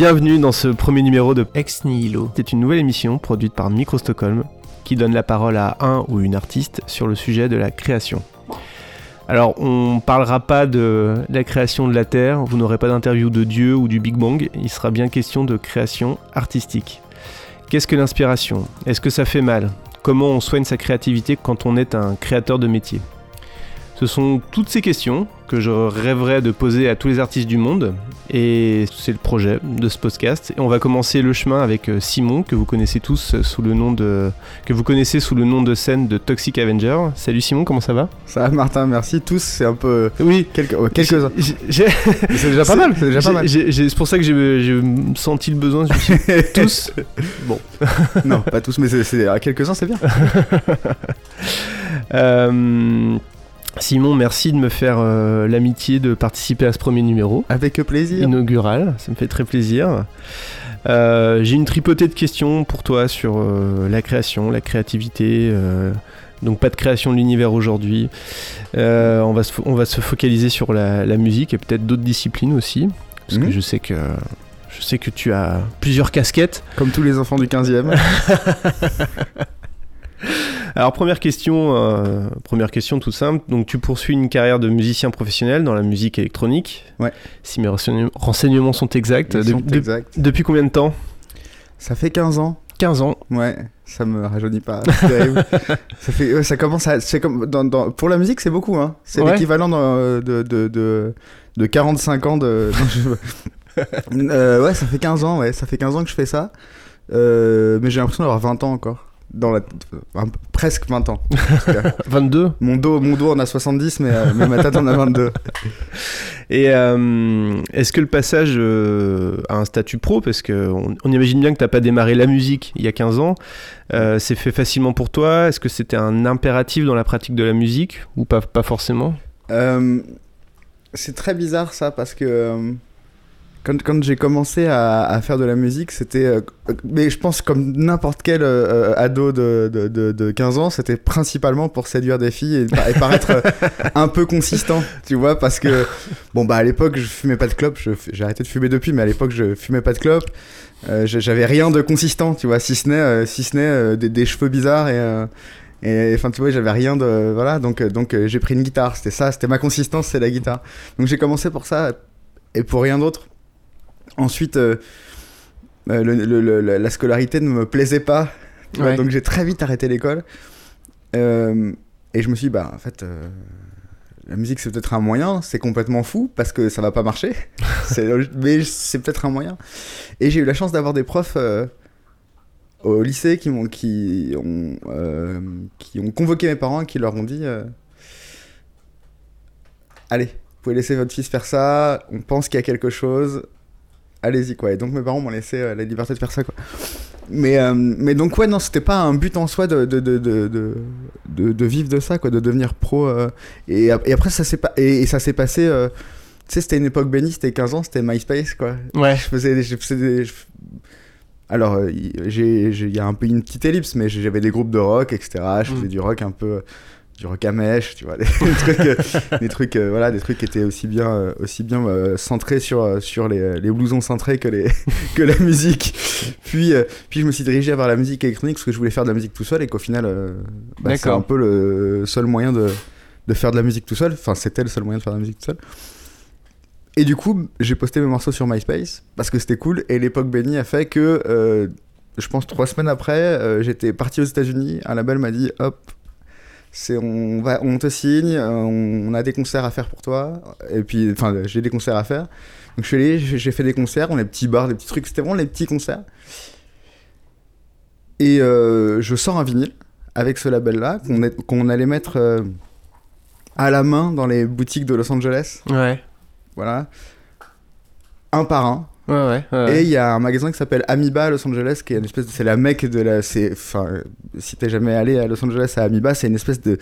Bienvenue dans ce premier numéro de Ex Nihilo. C'est une nouvelle émission produite par Micro Stockholm qui donne la parole à un ou une artiste sur le sujet de la création. Alors, on parlera pas de la création de la Terre, vous n'aurez pas d'interview de Dieu ou du Big Bang, il sera bien question de création artistique. Qu'est-ce que l'inspiration? Est-ce que ça fait mal? Comment on soigne sa créativité quand on est un créateur de métier? Ce sont toutes ces questions que je rêverais de poser à tous les artistes du monde. Et c'est le projet de ce podcast. Et on va commencer le chemin avec euh, Simon, que vous connaissez tous sous le nom de, que vous connaissez sous le nom de scène de Toxic Avenger. Salut Simon, comment ça va? Ça va Martin, merci. Tous, c'est un peu. Oui, quelques, quelques-uns. C'est déjà pas mal. C'est déjà pas mal. C'est pour ça que j'ai senti le besoin. Je tous. Bon. non, pas tous, mais c'est à quelques-uns, c'est bien. euh, Simon, merci de me faire euh, l'amitié de participer à ce premier numéro. Avec plaisir. Inaugural, ça me fait très plaisir. Euh, j'ai une tripotée de questions pour toi sur euh, la création, la créativité. donc pas de création de l'univers aujourd'hui. on, va se, on va se focaliser sur la, musique et peut-être d'autres disciplines aussi. Parce que mhm. je sais que je sais que tu as plusieurs casquettes. Comme tous les enfants du 15e. Alors première question, euh, première question tout simple. Donc tu poursuis une carrière de musicien professionnel dans la musique électronique. Ouais. Si mes renseignements sont exacts. depuis combien de temps? Ça fait 15 ans. 15 ans. Ouais, ça me rajeunit pas. ça fait, ça commence à, c'est comme dans, pour la musique, c'est beaucoup. Hein. C'est l'équivalent de, de, de, 45 ans de. Euh, ouais, ça fait 15 ans. Ouais, ça fait 15 ans que je fais ça. Euh, mais j'ai l'impression d'avoir 20 ans encore dans la presque 20 ans. 22 Mon dos mon dos en a 70 mais, euh, mais ma tête en a 22. Et euh, est-ce que le passage euh, à un statut pro parce que on, imagine bien que tu pas démarré la musique il y a 15 ans, c'est fait facilement pour toi? Est-ce que c'était un impératif dans la pratique de la musique ou pas pas forcément? C'est très bizarre ça parce que quand, quand j'ai commencé à, à, faire de la musique, c'était. Euh, mais je pense comme n'importe quel euh, euh, ado de, de, de, 15 ans, c'était principalement pour séduire des filles et, paraître un peu consistant, tu vois, parce que. Bon, bah à l'époque, je fumais pas de clope, j'ai arrêté de fumer depuis, mais à l'époque, je fumais pas de clope. J'avais rien de consistant, tu vois, si ce n'est si ce des, des, cheveux bizarres et. Et enfin, tu vois, j'avais rien de. Voilà, donc, donc j'ai pris une guitare. C'était ça, c'était ma consistance, c'est la guitare. Donc j'ai commencé pour ça et pour rien d'autre. Ensuite, euh, euh, la scolarité ne me plaisait pas. Donc j'ai très vite arrêté l'école. Euh, et je me suis dit, bah, en fait, la musique c'est peut-être un moyen, c'est complètement fou parce que ça va pas marcher. mais c'est peut-être un moyen. Et j'ai eu la chance d'avoir des profs au lycée qui, ont, qui, ont, qui ont convoqué mes parents et qui leur ont dit Allez, vous pouvez laisser votre fils faire ça, on pense qu'il y a quelque chose, allez-y quoi. Et donc mes parents m'ont laissé euh, la liberté de faire ça quoi. Mais, euh, mais donc ouais non c'était pas un but en soi de, de, de, de, de vivre de ça quoi, de devenir pro. Euh. et, et, après ça s'est pas et, ça s'est passé. tu sais c'était une époque bénie, c'était 15 ans, c'était MySpace quoi. Ouais. Je faisais, je faisais des, Alors, il y a un peu une petite ellipse, mais j'avais des groupes de rock, etc. Je faisais mm. du rock un peu du rock à mèche, tu vois, des, trucs, euh, des trucs, euh, voilà, des trucs qui étaient aussi bien, euh, aussi bien centrés sur, sur les, les blousons centrés que, les, que la musique. Puis, puis je me suis dirigé vers la musique électronique parce que je voulais faire de la musique tout seul et qu'au final, bah, c'est un peu le seul moyen de, de faire de la musique tout seul. Enfin, c'était le seul moyen de faire de la musique tout seul. Et du coup, j'ai posté mes morceaux sur MySpace parce que c'était cool et l'époque Benny a fait que, je pense trois semaines après, j'étais parti aux États-Unis. Un label m'a dit, hop, c'est on va on te signe euh, on, a des concerts à faire pour toi. Et puis enfin j'ai des concerts à faire. Donc je suis allé j'ai fait des concerts on a des petits bars des petits trucs. C'était vraiment les petits concerts. Et euh, je sors un vinyle avec ce label là qu'on qu'on allait mettre euh, à la main dans les boutiques de Los Angeles. Ouais. Voilà. Un par un Ouais, Et il y a un magasin qui s'appelle Amiba à Los Angeles, qui est une espèce de, c'est la mecque de la, c'est, enfin, si t'es jamais allé à Los Angeles à Amiba, c'est une espèce de,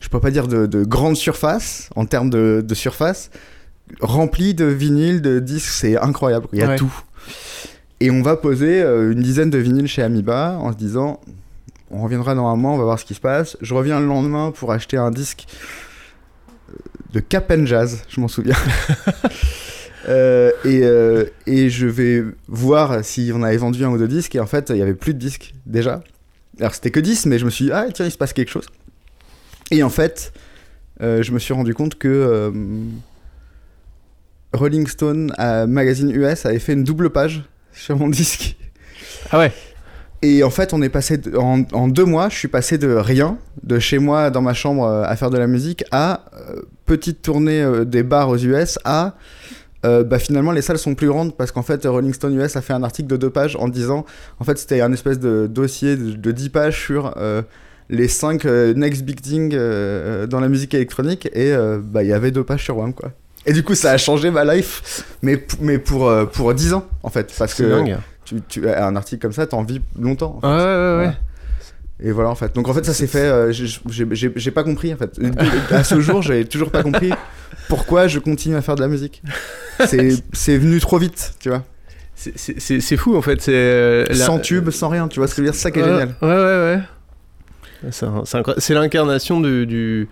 je peux pas dire de, de grande surface en termes de, de, surface, remplie de vinyles, de disques, c'est incroyable, il y a tout. Et on va poser euh, une dizaine de vinyles chez Amiba en se disant, on reviendra normalement, on va voir ce qui se passe. Je reviens le lendemain pour acheter un disque euh, de Cap Jazz, je m'en souviens. Euh, et, euh, et je vais voir si on avait vendu un ou deux disques. Et en fait, il y avait plus de disques déjà. Alors c'était que 10, mais je me suis dit, ah tiens, il se passe quelque chose. Et en fait, euh, je me suis rendu compte que Rolling Stone, à Magazine US, avait fait une double page sur mon disque. Ah ouais Et en fait, on est passé de- en, en deux mois, je suis passé de rien, de chez moi dans ma chambre à faire de la musique, à euh, petite tournée euh, des bars aux US, à euh, bah, finalement les salles sont plus grandes parce qu'en fait Rolling Stone US a fait un article de deux pages en disant, en fait c'était un espèce de dossier de, de 10 pages sur euh, les 5 next big thing euh, dans la musique électronique et euh, bah, il y avait deux pages sur Wham quoi. Et du coup ça a changé ma life, mais, mais pour, euh, pour 10 ans en fait, parce que dingue. tu, tu, un article comme ça, t'en vis longtemps. en fait. Ouais, ouais, ouais. Voilà. Et voilà en fait. Donc en fait ça s'est fait. euh, j'ai- pas compris en fait. à ce jour j'ai toujours pas compris pourquoi je continue à faire de la musique. C'est venu trop vite, tu vois. C'est- fou en fait. C'est euh, la- Sans tube, sans rien, tu vois ce que je veux dire. C'est ça qui est Ouais, génial. Ouais, ouais, ouais. C'est l'incarnation de, du,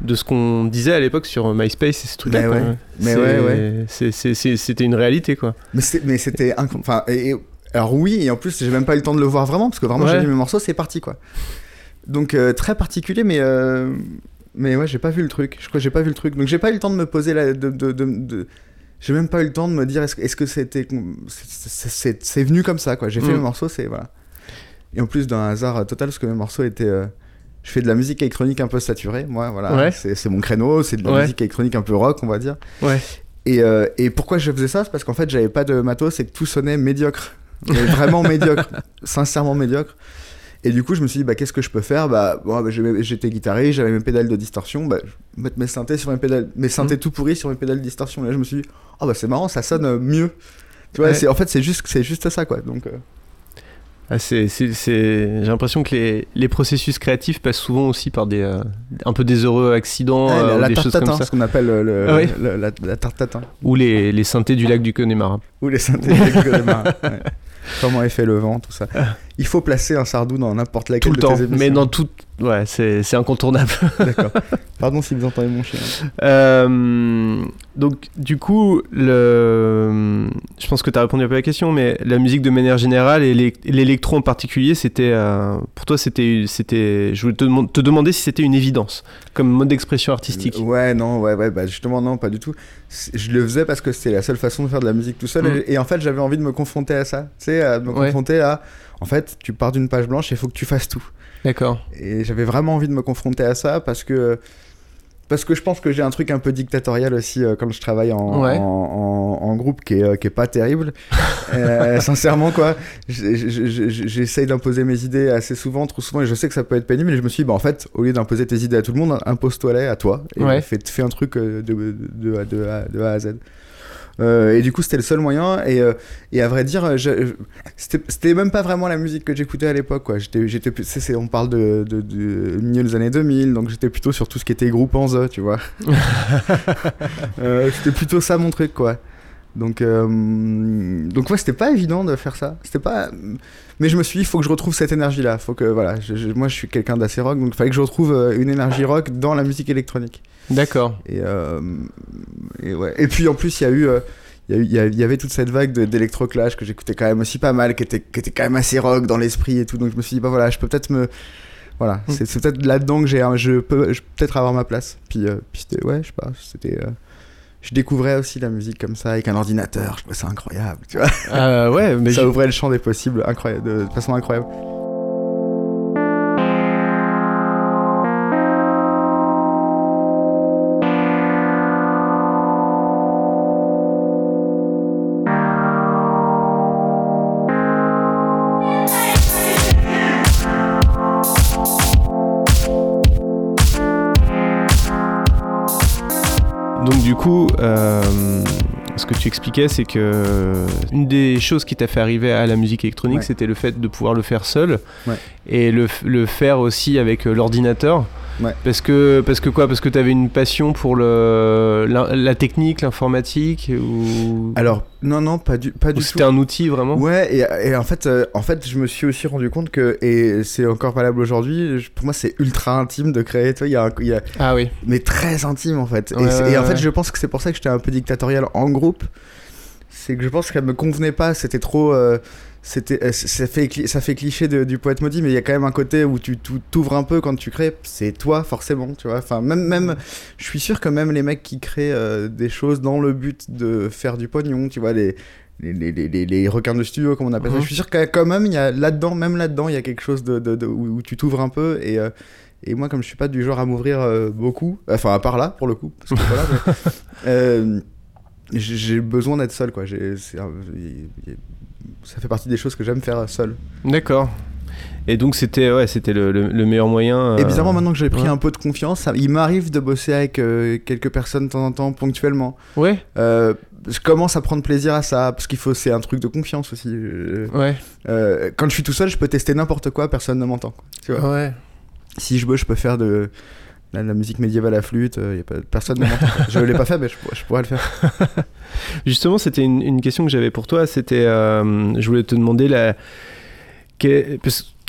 de ce qu'on disait à l'époque sur MySpace et ce truc-là. Mais ouais. Mais ouais, C'était une réalité quoi. Mais c'était enfin et, et- alors oui et en plus j'ai même pas eu le temps de le voir vraiment parce que vraiment Ouais. j'ai mis mes morceaux c'est parti quoi. Donc euh, très particulier mais euh, mais ouais j'ai pas vu le truc. Je crois que j'ai pas vu le truc donc j'ai pas eu le temps de me poser la de, de, de- de- j'ai même pas eu le temps de me dire est-ce que est-ce que c'était c'est- venu comme ça quoi. J'ai fait Mm. mes morceaux c'est voilà. Et en plus d'un hasard total parce que mes morceaux étaient euh, je fais de la musique électronique un peu saturée, moi, voilà. Ouais. C'est c'est mon créneau, c'est de la Ouais. musique électronique un peu rock, on va dire. Ouais. Et, euh, et pourquoi je faisais ça? C'est parce qu'en fait, j'avais pas de matos et que tout sonnait médiocre. Mais vraiment médiocre. Sincèrement médiocre. Et du coup, je me suis dit, bah, qu'est-ce que je peux faire? Bah, bon, bah, j'étais guitariste, j'avais mes pédales de distorsion. Bah, je mettre mes synthés sur mes pédales, mes synthés tout pourris sur mes pédales de distorsion. Et là, je me suis dit, oh, bah, c'est marrant, ça sonne euh, mieux. Tu vois, Ouais. c'est en fait, c'est juste, c'est juste ça, quoi. Donc, euh, Ah, c'est- J'ai l'impression que les, les processus créatifs passent souvent aussi par des, euh, un peu des heureux accidents ouais, euh, la, ou la des choses comme tatin, ça. ce qu'on appelle le, le- Ah oui. le- la, la tarte tatin. Ou les, les synthés du lac du Connemara. Ou les synthés de Connemara, ouais. Comment est fait le vent, tout ça. Il faut placer un sardou dans n'importe laquelle Tout le de temps. tes émissions. Mais dans tout. Ouais, c'est c'est incontournable. D'accord. Pardon si vous entendez mon chien. Euh, donc, du coup, le... je pense que tu as répondu un peu à la question, mais la musique de manière générale et l'é- l'électro en particulier, c'était. euh, pour toi, c'était. c'était- Je voulais te, demande- te demander si c'était une évidence comme mode d'expression artistique. Ouais, non, ouais, ouais, bah justement, non, pas du tout. Je le faisais parce que c'était la seule façon de faire de la musique tout seul. Mm. Et, et en fait, j'avais envie de me confronter à ça. Tu sais, à me Ouais. confronter à. En fait, tu pars d'une page blanche et il faut que tu fasses tout. D'accord. Et j'avais vraiment envie de me confronter à ça parce que. Parce que je pense que j'ai un truc un peu dictatorial aussi euh, quand je travaille en, Ouais. en, en- en groupe qui est, euh, qui est pas terrible. Euh, sincèrement, quoi. J'essaye d'imposer mes idées assez souvent, trop souvent, et je sais que ça peut être pénible, mais je me suis dit, bah, en fait, au lieu d'imposer tes idées à tout le monde, impose-toi-les à toi. Et Ouais. fais, fais un truc de, de, de, de A, de A à Z. Euh, et du coup, c'était le seul moyen. Et, euh, et à vrai dire, c'était c'était même pas vraiment la musique que j'écoutais à l'époque. quoi. J'étais, on parle de, de, de milieu des années 2000, donc j'étais plutôt sur tout ce qui était groupe en The, tu vois. Euh, c'était plutôt ça mon truc, quoi. Donc, euh, donc ouais, c'était pas évident de faire ça. C'était pas. Mais je me suis dit, il faut que je retrouve cette énergie-là. Faut que voilà, je- je- moi je suis quelqu'un d'assez rock, donc il fallait que je retrouve euh, une énergie rock dans la musique électronique. D'accord. Et, euh, et ouais. Et puis en plus, il y a eu. euh, il y, a eu- y avait toute cette vague d'électroclash que j'écoutais quand même aussi pas mal, qui était, qui était quand même assez rock dans l'esprit et tout. Donc je me suis dit, bah voilà, je peux peut-être me. Voilà, Mm. c'est peut-être là-dedans que j'ai un- je peux, je peux peut-être avoir ma place. Puis, euh, puis c'était, ouais, je sais pas, c'était. euh, je découvrais aussi la musique comme ça avec un ordinateur, je trouvais ça incroyable, tu vois. Euh, ouais, mais ça ouvrait le champ des possibles incroyable, de façon incroyable. Donc du coup, euh, ce que tu expliquais, c'est que une des choses qui t'a fait arriver à la musique électronique, Ouais. c'était le fait de pouvoir le faire seul Ouais. et le faire aussi avec euh, l'ordinateur. Ouais. Parce que, parce que quoi? Parce que tu avais une passion pour le, la, la technique, l'informatique ou... Alors, non, non, pas du, pas ou du tout. c'était un outil vraiment? Ouais, et, et en, fait, euh, en fait, je me suis aussi rendu compte que, et c'est encore valable aujourd'hui, je- pour moi, c'est ultra intime de créer. Tu vois, il y a, un- il y a- Ah oui. mais très intime en fait. Ouais, et, c'est- ouais, et en fait, je pense que c'est pour ça que j'étais un peu dictatorial en groupe. C'est que je pense qu'elle me convenait pas. C'était trop. euh, c'était, euh, ça fait, ça fait cliché de- du poète maudit, mais il y a quand même un côté où tu t'ouvres un peu quand tu crées. C'est toi forcément, tu vois. Enfin, même, même, je suis sûr que même les mecs qui créent euh, des choses dans le but de faire du pognon, tu vois, les les, les, les, requins de studio, comme on appelle ça. Mhm. Je suis sûr que quand même, il y a là-dedans, même là-dedans, il y a quelque chose de, de- de- où, où tu t'ouvres un peu. Et, euh, et moi, comme je suis pas du genre à m'ouvrir euh, beaucoup, enfin, à part là, pour le coup, parce que voilà, mais, j'ai j'ai besoin d'être seul, quoi. J'ai- ça fait partie des choses que j'aime faire seul. D'accord. Et donc c'était ouais, c'était le, le- le meilleur moyen. Et euh, bizarrement, maintenant que j'ai pris ouais. un peu de confiance, ça- il m'arrive de bosser avec euh, quelques personnes de temps en temps, ponctuellement. Ouais, Euh, je commence à prendre plaisir à ça, parce qu'il faut, c'est un truc de confiance aussi. Euh, ouais, quand je suis tout seul, je peux tester n'importe quoi, personne ne m'entend. quoi. Tu vois ouais. si je veux, je peux faire de la, musique médiévale à flûte. euh, y a pas, personne ne je l'ai pas fait, mais je, pourrais- le faire. Justement, c'était une, question que j'avais pour toi. C'était, euh, je voulais te demander la, quelle,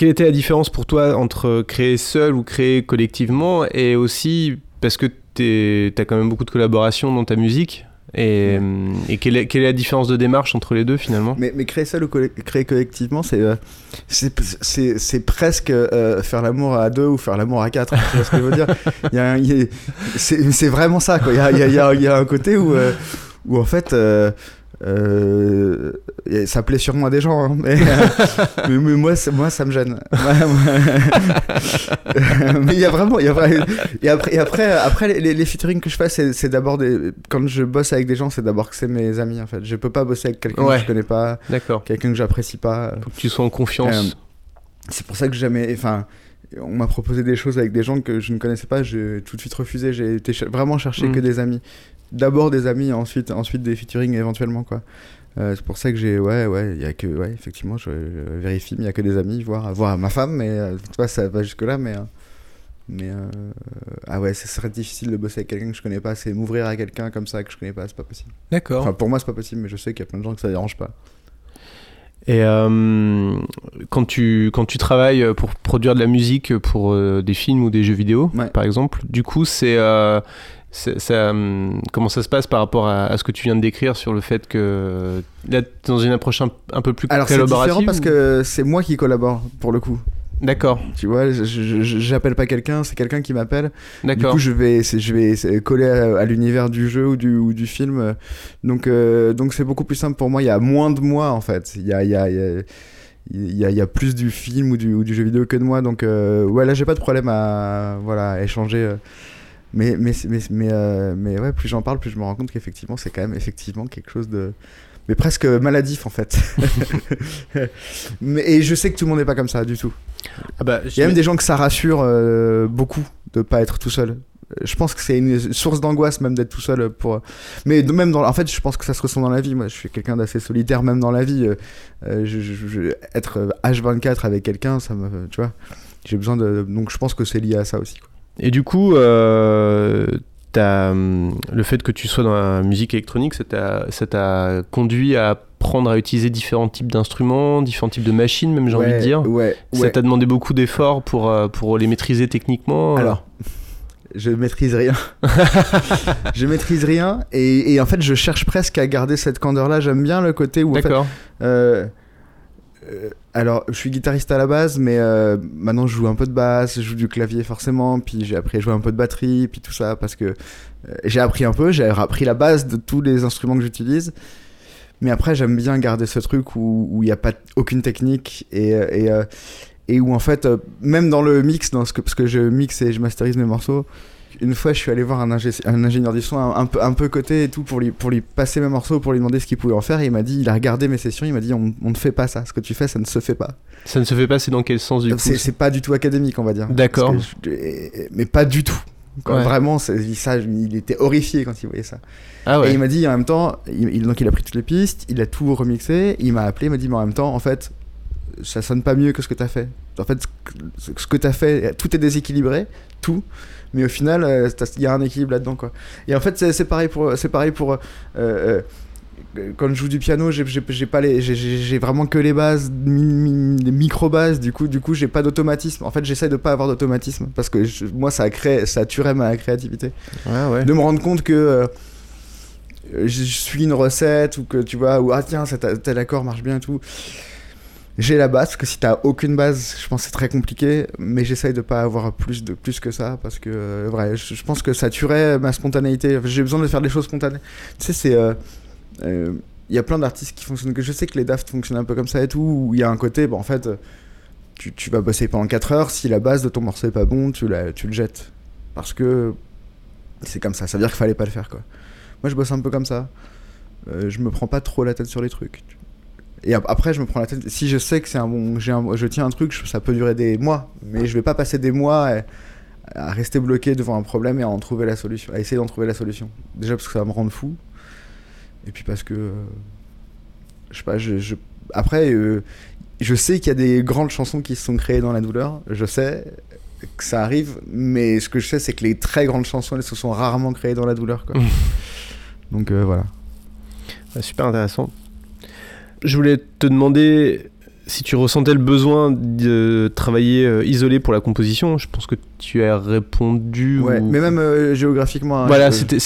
était la différence pour toi entre créer seul ou créer collectivement, et aussi parce que tu as quand même beaucoup de collaborations dans ta musique? Et, euh, et quelle, est, quelle est la différence de démarche entre les deux finalement? Mais, mais créer ou colle- créer collectivement, c'est euh, c'est presque euh, faire l'amour à deux ou faire l'amour à quatre. hein, tu vois ce que je veux dire? C'est vraiment ça. Il y a, il y a- y a- y a un côté où, euh, où en fait. Euh, et ça plaît sûrement à des gens, hein, mais, mais, mais moi, ça- moi, ça me gêne. Mais il y a vraiment, il y a vrai- et après, et après, après les, les, featuring que je fais, c'est d'abord des, quand je bosse avec des gens, c'est d'abord que c'est mes amis en fait. Je peux pas bosser avec quelqu'un Ouais. que je connais pas, quelqu'un que j'apprécie pas. Faut que tu sois en confiance. Euh, C'est pour ça que jamais, enfin, on m'a proposé des choses avec des gens que je ne connaissais pas, j'ai tout de suite refusé. J'ai ch- vraiment chercher Mm. que des amis. D'abord des amis, ensuite, ensuite des featuring éventuellement quoi. Euh, c'est pour ça que j'ai, ouais, ouais, il y a que, ouais, effectivement, je, je vérifie, mais il y a que des amis, voire, voire ma femme, mais euh, tu vois, ça va jusque là, mais. euh, mais ah ouais, ce serait difficile de bosser avec quelqu'un que je connais pas. C'est m'ouvrir à quelqu'un comme ça que je connais pas, c'est pas possible. D'accord. Enfin, pour moi, c'est pas possible, mais je sais qu'il y a plein de gens que ça dérange pas. Et euh, quand, tu, quand tu travailles pour produire de la musique pour euh, des films ou des jeux vidéo, Ouais. par exemple, du coup, c'est. euh, ça, hum, comment ça se passe par rapport à, à ce que tu viens de décrire sur le fait que là, dans une approche un, un peu plus Alors c'est collaborative différent parce que c'est moi qui collabore pour le coup. D'accord, Tu vois, j'appelle pas quelqu'un, c'est quelqu'un qui m'appelle. Du d'accord. coup, je vais, je vais coller à, à l'univers du jeu ou du, ou du film. Donc, euh, donc c'est beaucoup plus simple pour moi. Il y a moins de moi en fait. Il y a, il y a, il y a- il y a- il y a plus du film ou du, ou du jeu vidéo que de moi. Donc, euh, ouais, là, j'ai pas de problème à, voilà, à échanger. euh. Mais, mais, mais, mais, euh, mais ouais, plus j'en parle, plus je me rends compte qu'effectivement, c'est quand même effectivement quelque chose de. Mais presque maladif en fait. mais, et je sais que tout le monde n'est pas comme ça du tout. Ah bah, Il y a même des gens que ça rassure euh, beaucoup de pas être tout seul. Je pense que c'est une source d'angoisse même d'être tout seul pour. Mais même dans, en fait, je pense que ça se ressent dans la vie. Moi, je suis quelqu'un d'assez solitaire même dans la vie. Euh, je, je- je- être euh, H24 avec quelqu'un, ça me, tu vois. J'ai besoin de. Donc, je pense que c'est lié à ça aussi. quoi. Et du coup, euh, t'as, hum, le fait que tu sois dans la musique électronique, ça t'a, conduit à apprendre à utiliser différents types d'instruments, différents types de machines, même j'ai envie de Ouais, dire. Ouais. Ça ouais. t'a demandé beaucoup d'efforts pour, euh, pour les maîtriser techniquement. euh. Alors, je maîtrise rien. je maîtrise rien et, et en fait, je cherche presque à garder cette candeur-là. J'aime bien le côté où en fait, D'accord. Euh, euh, alors, je suis guitariste à la base, mais euh, maintenant je joue un peu de basse, je joue du clavier forcément, puis j'ai appris à jouer un peu de batterie, puis tout ça, parce que euh, j'ai appris un peu, j'ai appris la base de tous les instruments que j'utilise. Mais après, j'aime bien garder ce truc où il n'y a pas aucune technique et, et, et où en fait, même dans le mix, dans ce que, parce que je mixe et je masterise mes morceaux, une fois je suis allé voir un, ingé- un ingénieur du son un, un peu, un peu coté et tout pour lui, pour lui passer mes morceaux, pour lui demander ce qu'il pouvait en faire. Et il m'a dit, il a regardé mes sessions, il m'a dit on, on ne fait pas ça, ce que tu fais ça ne se fait pas. Ça ne se fait pas, c'est dans quel sens du coup C'est pas du tout académique on va dire. D'accord. Et- mais pas du tout. Quand Ouais. Vraiment, ça, il était horrifié quand il voyait ça. Ah Et ouais. il m'a dit en même temps, il, donc il a pris toutes les pistes, il a tout remixé, il m'a appelé, il m'a dit mais en même temps, en fait, ça sonne pas mieux que ce que t'as fait. En fait, ce que- ce que t'as fait, tout est déséquilibré, tout. Mais au final, euh, il y a un équilibre là-dedans, quoi. Et en fait, c'est pareil pour, c'est pareil pour euh, euh, quand je joue du piano, j'ai- pas les, j'ai- vraiment que les bases, mi- mi- des micro bases. Du coup, du coup, j'ai pas d'automatisme. En fait, j'essaie de pas avoir d'automatisme parce que je- moi, ça crée, ça tuerait ma créativité. Ouais, ouais. De me rendre compte que euh, je, je suis une recette ou que tu vois, ou ah tiens, cet, tel accord marche bien et tout. J'ai la base, parce que si t'as aucune base, je pense que c'est très compliqué, mais j'essaye de pas avoir plus, de, plus que ça, parce que, euh, je, pense que ça tuerait ma spontanéité. J'ai besoin de faire des choses spontanées. Tu sais, c'est. euh, euh, Il y a plein d'artistes qui fonctionnent, que je sais que les Daft fonctionnent un peu comme ça et tout, où il y a un côté, bah, en fait, euh, tu, tu vas bosser pendant 4 heures, si la base de ton morceau est pas bon, tu, la, tu le jettes. Parce que c'est comme ça, ça veut dire qu'il fallait pas le faire, quoi. Moi, je bosse un peu comme ça. Euh, je me prends pas trop la tête sur les trucs. Et ap- après, je me prends la tête. Si je sais que c'est un bon, un- je tiens un truc, ça peut durer des mois, mais je vais pas passer des mois à, à rester bloqué devant un problème et à en trouver la solution, à essayer d'en trouver la solution. Déjà parce que ça va me rendre fou, et puis parce que, euh, je sais pas, je, je- après, euh, je sais qu'il y a des grandes chansons qui se sont créées dans la douleur. Je sais que ça arrive, mais ce que je sais, c'est que les très grandes chansons, elles se sont rarement créées dans la douleur, quoi. Donc euh, voilà. Super intéressant. Je voulais te demander si tu ressentais le besoin de travailler euh, isolé pour la composition. Je pense que tu as répondu. Ouais, ou- mais même euh, géographiquement. hein, Voilà, je- c'était-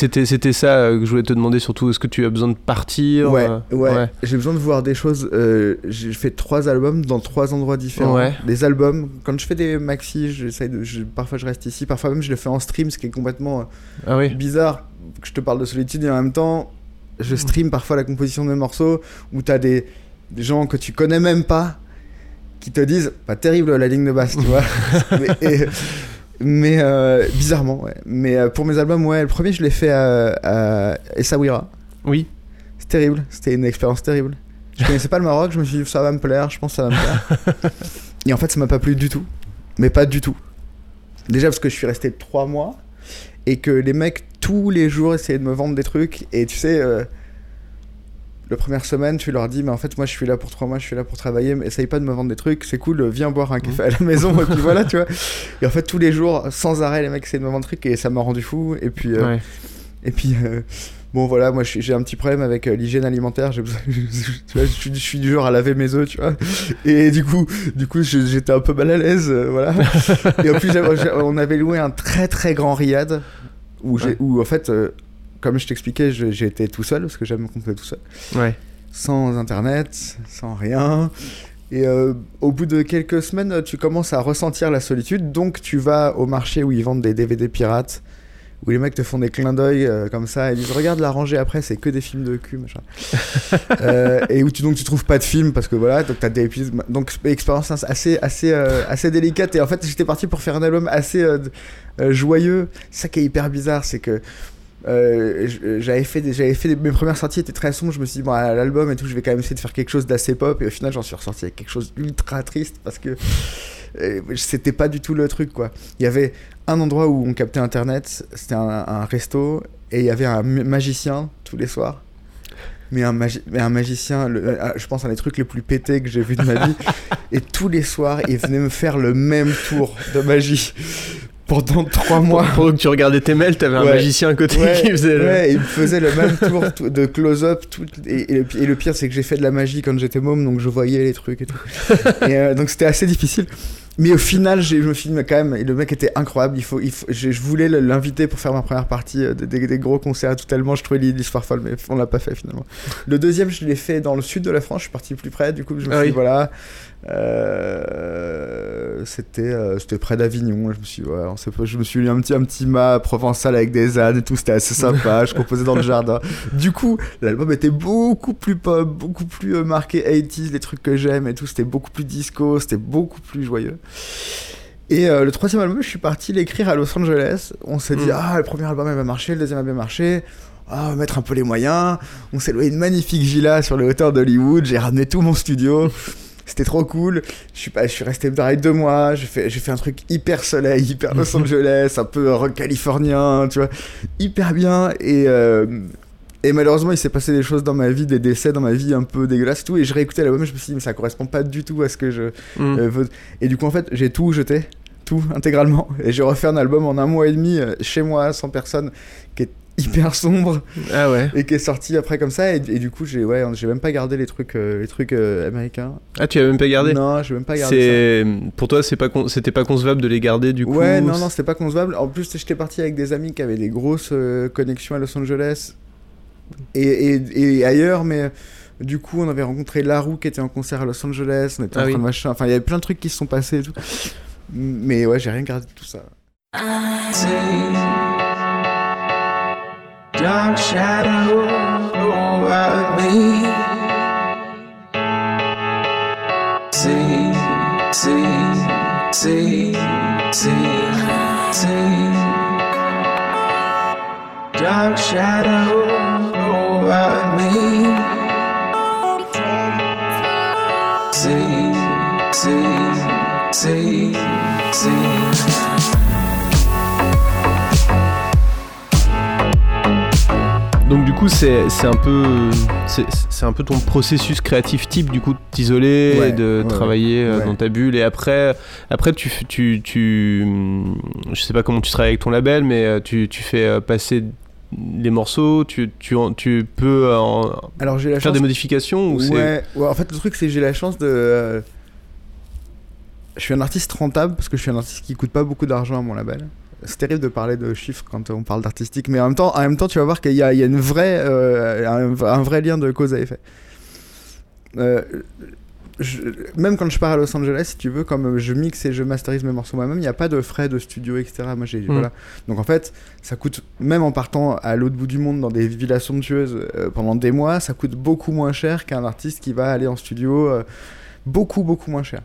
ça euh, que je voulais te demander surtout. Est-ce que tu as besoin de partir Ouais, euh, ouais. J'ai besoin de voir des choses. euh, j'ai fait trois albums dans trois endroits différents. Ouais. Des albums. Quand je fais des maxi, de. je- parfois je reste ici, parfois même je le fais en stream, ce qui est complètement Ah oui. bizarre que je te parle de solitude et en même temps je stream parfois la composition de mes morceaux où t'as des, des gens que tu connais même pas qui te disent pas terrible la ligne de basse tu vois. Mais, et- mais, euh, bizarrement ouais. Mais euh, pour mes albums ouais le premier je l'ai fait à, à Essaouira. Oui. c'est terrible. C'était une expérience terrible. Je connaissais pas le Maroc je me suis dit ça va me plaire je pense que ça va me plaire. Et en fait ça m'a pas plu du tout. Mais pas du tout. Déjà parce que je suis resté trois mois et que les mecs tous les jours essayaient de me vendre des trucs. Et tu sais euh, la première semaine tu leur dis mais en fait moi je suis là pour trois mois je suis là pour travailler mais essaye pas de me vendre des trucs c'est cool viens boire un café à la maison et puis voilà tu vois. Et en fait tous les jours sans arrêt les mecs essayaient de me vendre des trucs et ça m'a rendu fou. Et puis euh, Ouais. et puis euh, bon voilà moi j'ai un petit problème avec euh, l'hygiène alimentaire je, suis, je suis du genre à laver mes œufs tu vois et du coup du coup j'étais un peu mal à l'aise euh, voilà et en plus on avait loué un très très grand riad où j'ai Ouais. où en fait euh, comme je t'expliquais été tout seul parce que j'aime me compter tout seul Ouais. sans internet, sans rien. Et euh, au bout de quelques semaines, tu commences à ressentir la solitude. Donc tu vas au marché où ils vendent des DVD pirates, où les mecs te font des clins d'œil euh, comme ça et disent regarde la rangée après, c'est que des films de cul, machin. Euh, et où tu donc tu trouves pas de films parce que voilà, donc t'as des épisodes. Donc expérience assez assez euh, assez délicate. Et en fait, j'étais parti pour faire un album assez joyeux. Ça qui est hyper bizarre, c'est que j'avais fait, des, j'avais fait des- mes premières sorties étaient très sombres. Je me suis dit, bon, à l'album et tout, je vais quand même essayer de faire quelque chose d'assez pop. Et au final, j'en suis ressorti avec quelque chose d'ultra triste parce que c'était pas du tout le truc, quoi. Il y avait un endroit où on captait internet, c'était un, un resto, et il y avait un magicien tous les soirs. Mais un, magi- mais un magicien, le- euh, je pense, un des trucs les plus pétés que j'ai vu de ma vie. et tous les soirs, il venait me faire le même tour de magie pendant trois mois. Pendant que tu regardais tes mails, t'avais un Ouais. magicien à côté Ouais, qui faisait. le- ouais, il me faisait le même tour de close-up. tout- Et, et le, pi- et le pire, c'est que j'ai fait de la magie quand j'étais môme, donc je voyais les trucs et tout. et euh, donc c'était assez difficile. Mais au final, je me mais quand même, et le mec était incroyable. Il faut, il faut, je, voulais l'inviter pour faire ma première partie euh, des, gros concerts, tout tellement je trouvais l'histoire folle, mais on l'a pas fait finalement. Le deuxième, je l'ai fait dans le sud de la France, je suis parti plus près, du coup, je me Ah suis dit, oui. voilà. Euh, c'était euh, c'était près d'Avignon je me suis ouais, pas, je me suis lu un petit un petit mât provençal avec des ânes et tout c'était assez sympa je composais dans le jardin du coup l'album était beaucoup plus pop beaucoup plus euh, marqué 80s les trucs que j'aime et tout c'était beaucoup plus disco c'était beaucoup plus joyeux et le troisième album je suis parti l'écrire à Los Angeles on s'est dit Mm. ah le premier album il va marcher le deuxième a bien marché ah, on va mettre un peu les moyens. On s'est loué une magnifique villa sur les hauteurs d'Hollywood. J'ai ramené tout mon studio. C'était trop cool. Je suis, pas, je suis resté pareil deux mois. J'ai fait, j'ai fait un truc hyper soleil, hyper Los Angeles, un peu rock californien, tu vois. Hyper bien. Et, euh, et malheureusement, il s'est passé des choses dans ma vie, des décès dans ma vie un peu dégueulasses tout. Et je réécoutais l'album et je me suis dit, mais ça correspond pas du tout à ce que je Mm. euh, veux. Et du coup, en fait, j'ai tout jeté. tout, intégralement. Et j'ai refait un album en un mois et demi, euh, chez moi, sans personne, qui est hyper sombre. Ah ouais. Et qui est sorti après comme ça. Et, et du coup, j'ai ouais, j'ai même pas gardé les trucs, euh, les trucs euh, américains. Ah, tu as même pas gardé Non, j'ai même pas gardé C'est pour toi, c'est pas con- c'était pas concevable de les garder du coup. Ouais, non, non, c'était pas concevable. En plus, j'étais parti avec des amis qui avaient des grosses euh, connexions à Los Angeles et, et, et ailleurs, mais. Du coup, on avait rencontré Larue qui était en concert à Los Angeles, on était Ah en train oui. de machin. Enfin, il y avait plein de trucs qui se sont passés et tout. Mais ouais, j'ai rien gardé de tout ça. see dark shadow over me. See, see, see, see, see. Dark shadow over me. See, see, see, see. Donc du coup, c'est un peu c'est un peu ton processus créatif type du coup de t'isoler, Ouais, et de ouais, travailler euh, ouais. dans ta bulle et après après tu tu tu hum, je sais pas comment tu travailles avec ton label mais euh, tu tu fais euh, passer les morceaux, tu tu tu peux en- Alors, j'ai la faire chance des modifications ou c'est ouais, en fait, le truc, c'est que j'ai la chance de. Je suis un artiste rentable parce que je suis un artiste qui coûte pas beaucoup d'argent à mon label. C'est terrible de parler de chiffres quand on parle d'artistique, mais en même temps, en même temps, tu vas voir qu'il y a, il y a une vraie, euh, un, un vrai lien de cause à effet. Euh, je- même quand je pars à Los Angeles, si tu veux, comme je mixe et je masterise mes morceaux moi-même, il n'y a pas de frais de studio, etc. Moi, j'ai, voilà. Donc en fait, ça coûte, même en partant à l'autre bout du monde dans des villas somptueuses euh, pendant des mois, ça coûte beaucoup moins cher qu'un artiste qui va aller en studio, beaucoup, beaucoup moins cher.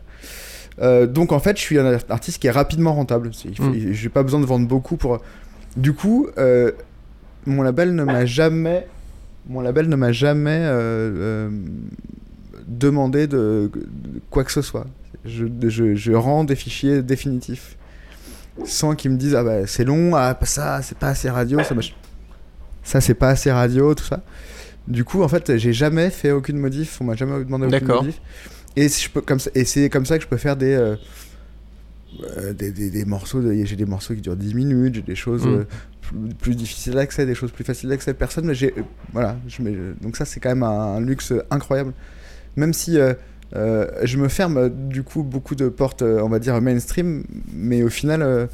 Euh, donc en fait, je suis un artiste qui est rapidement rentable. C'est- il faut- Mm. J'ai pas besoin de vendre beaucoup pour. Du coup, euh, mon label ne m'a jamais, mon label ne m'a jamais euh, demandé de, de quoi que ce soit. Je, je, je rends des fichiers définitifs sans qu'ils me disent ah bah c'est long, ah pas ça c'est pas assez radio, ça mach- ça c'est pas assez radio, tout ça. Du coup en fait j'ai jamais fait aucune modif, on m'a jamais demandé aucune D'accord. Et si je peux comme ça, et c'est comme ça que je peux faire des euh, euh, des, des, des morceaux, de- j'ai des morceaux qui durent 10 minutes, j'ai des choses Mm. euh, plus, plus difficiles d'accès, des choses plus faciles d'accès. Personne, mais j'ai euh, voilà, je mets- donc ça c'est quand même un, un luxe incroyable. Même si euh, euh, je me ferme du coup beaucoup de portes, on va dire mainstream, mais au final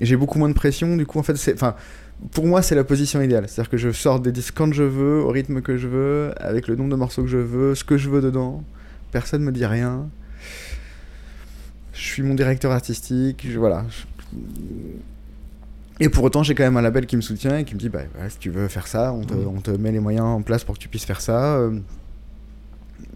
j'ai beaucoup moins de pression. Du coup en fait c'est, enfin pour moi c'est la position idéale, c'est-à-dire que je sors des disques quand je veux, au rythme que je veux, avec le nombre de morceaux que je veux, ce que je veux dedans. Personne me dit rien. Je suis mon directeur artistique, je- voilà. Et pour autant, j'ai quand même un label qui me soutient et qui me dit bah, si tu veux faire ça, on te, Mhm. on te met les moyens en place pour que tu puisses faire ça. Euh,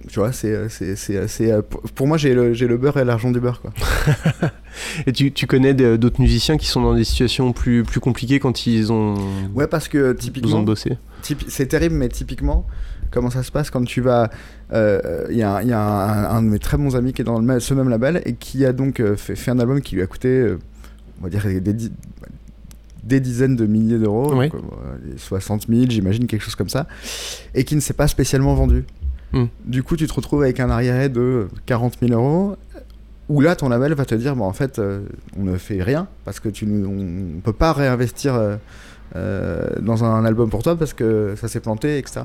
Tu vois, c'est, c'est, c'est, c'est, euh, pour- pour moi, j'ai le, j'ai le beurre et l'argent du beurre. Quoi. Et tu, tu connais d'autres musiciens qui sont dans des situations plus, plus compliquées quand ils ont Ouais, parce que typiquement, de bosser? typi- c'est terrible, mais typiquement, comment ça se passe quand tu vas. euh, Il y a, un- il y a un, un de mes très bons amis qui est dans le ce même label et qui a donc euh, fait, fait un album qui lui a coûté, euh, on va dire, des, di- des dizaines de milliers d'euros, Ouais. donc, euh, 60 000, j'imagine, quelque chose comme ça, et qui ne s'est pas spécialement vendu. Hmm. Du coup, tu te retrouves avec un arriéré de 40 000 euros. Où là, ton label va te dire, bon, en fait, euh, on ne fait rien parce que tu, on ne peut pas réinvestir euh, euh, dans un album pour toi parce que ça s'est planté, etc.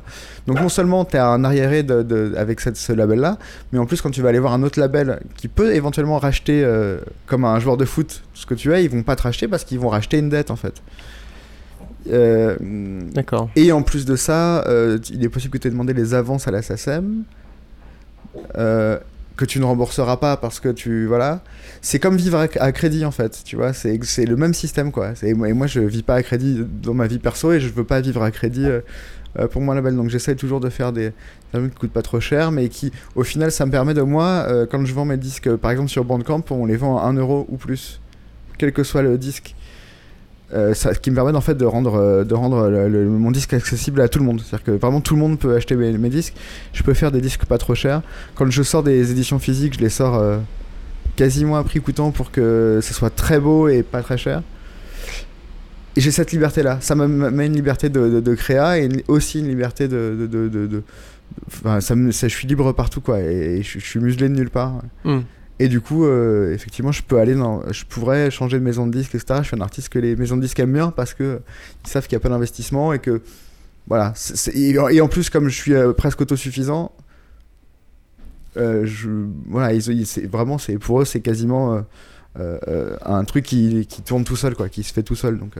Donc non seulement tu as un arriéré de, de- avec cette, ce label-là, mais en plus quand tu vas aller voir un autre label qui peut éventuellement racheter euh, comme un joueur de foot ce que tu as, ils vont pas te racheter parce qu'ils vont racheter une dette en fait. Euh, D'accord. et en plus de ça, euh, il est possible que tu aies demandé les avances à la SACEM, euh, que tu ne rembourseras pas parce que tu. Voilà. C'est comme vivre à, crédit en fait, tu vois, c'est c'est le même système quoi. Et moi je vis pas à crédit dans ma vie perso et je veux pas vivre à crédit euh, euh, pour mon label. Donc j'essaie toujours de faire des albums qui coûtent pas trop cher mais qui au final ça me permet de moi, euh, quand je vends mes disques par exemple sur Bandcamp, on les vend à 1 euro ou plus, quel que soit le disque. Euh, ça, qui me permet en fait de rendre, euh, de rendre le- mon disque accessible à tout le monde. C'est-à-dire que vraiment tout le monde peut acheter mes, disques. Je peux faire des disques pas trop chers. Quand je sors des éditions physiques, je les sors euh, quasiment à prix coûtant pour que ce soit très beau et pas très cher. Et j'ai cette liberté-là. Ça me met une liberté de, de, de créa et aussi une liberté de. de, Enfin, ça me, je suis libre partout, quoi. Et, je, je suis muselé de nulle part. Hmm. Et du coup, euh, effectivement, je peux aller dans, je pourrais changer de maison de disque, etc. Je suis un artiste que les maisons de disques aiment bien parce que ils savent qu'il y a pas d'investissement et que voilà. et en plus, comme je suis euh, presque autosuffisant, euh, voilà, ils, vraiment, c'est pour eux, c'est quasiment un truc qui, qui tourne tout seul, quoi, qui se fait tout seul. Donc,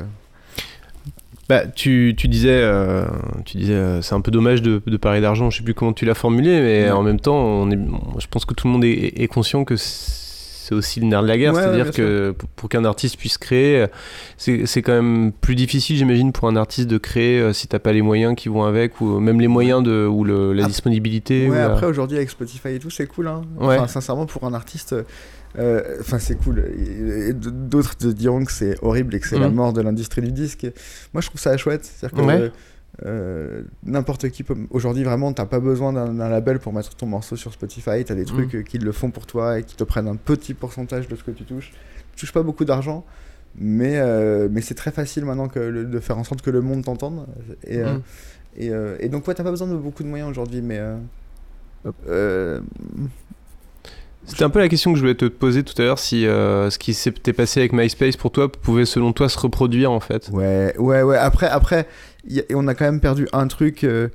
Bah, tu, tu disais, euh, tu disais, euh, c'est un peu dommage de, de parler d'argent. Je sais plus comment tu l'as formulé, mais Ouais. en même temps, on est, on- je pense que tout le monde est, est conscient que c'est aussi le nerf de la guerre. Ouais, C'est-à-dire que pour, pour qu'un artiste puisse créer, c'est quand même plus difficile, j'imagine, pour un artiste de créer euh, si t'as pas les moyens qui vont avec, ou même les moyens de, ou le, la disponibilité. ou ouais, la- après aujourd'hui avec Spotify et tout, c'est cool. Hein. Enfin, sincèrement, pour un artiste, enfin c'est cool. D'autres te diront que c'est horrible et que c'est la Mhm. mort de l'industrie du disque. Moi, je trouve ça chouette. C'est-à-dire euh, n'importe qui peut. Aujourd'hui, vraiment, t'as pas besoin d'un label pour mettre ton morceau sur Spotify. T'as des trucs Mhm. euh, qui le font pour toi et qui te prennent un petit pourcentage de ce que tu touches. Tu touches pas beaucoup d'argent. Mais, euh, mais c'est très facile maintenant que le- de faire en sorte que le monde t'entende. Et, euh, Mhm. et, euh, et donc, ouais, t'as pas besoin de beaucoup de moyens aujourd'hui, mais. Euh, euh, C'était un peu la question que je voulais te poser tout à l'heure, si euh, ce qui s'était passé avec MySpace pour toi pouvait selon toi se reproduire en fait. ouais, ouais, ouais. Après, après a- on a quand même perdu un truc. euh,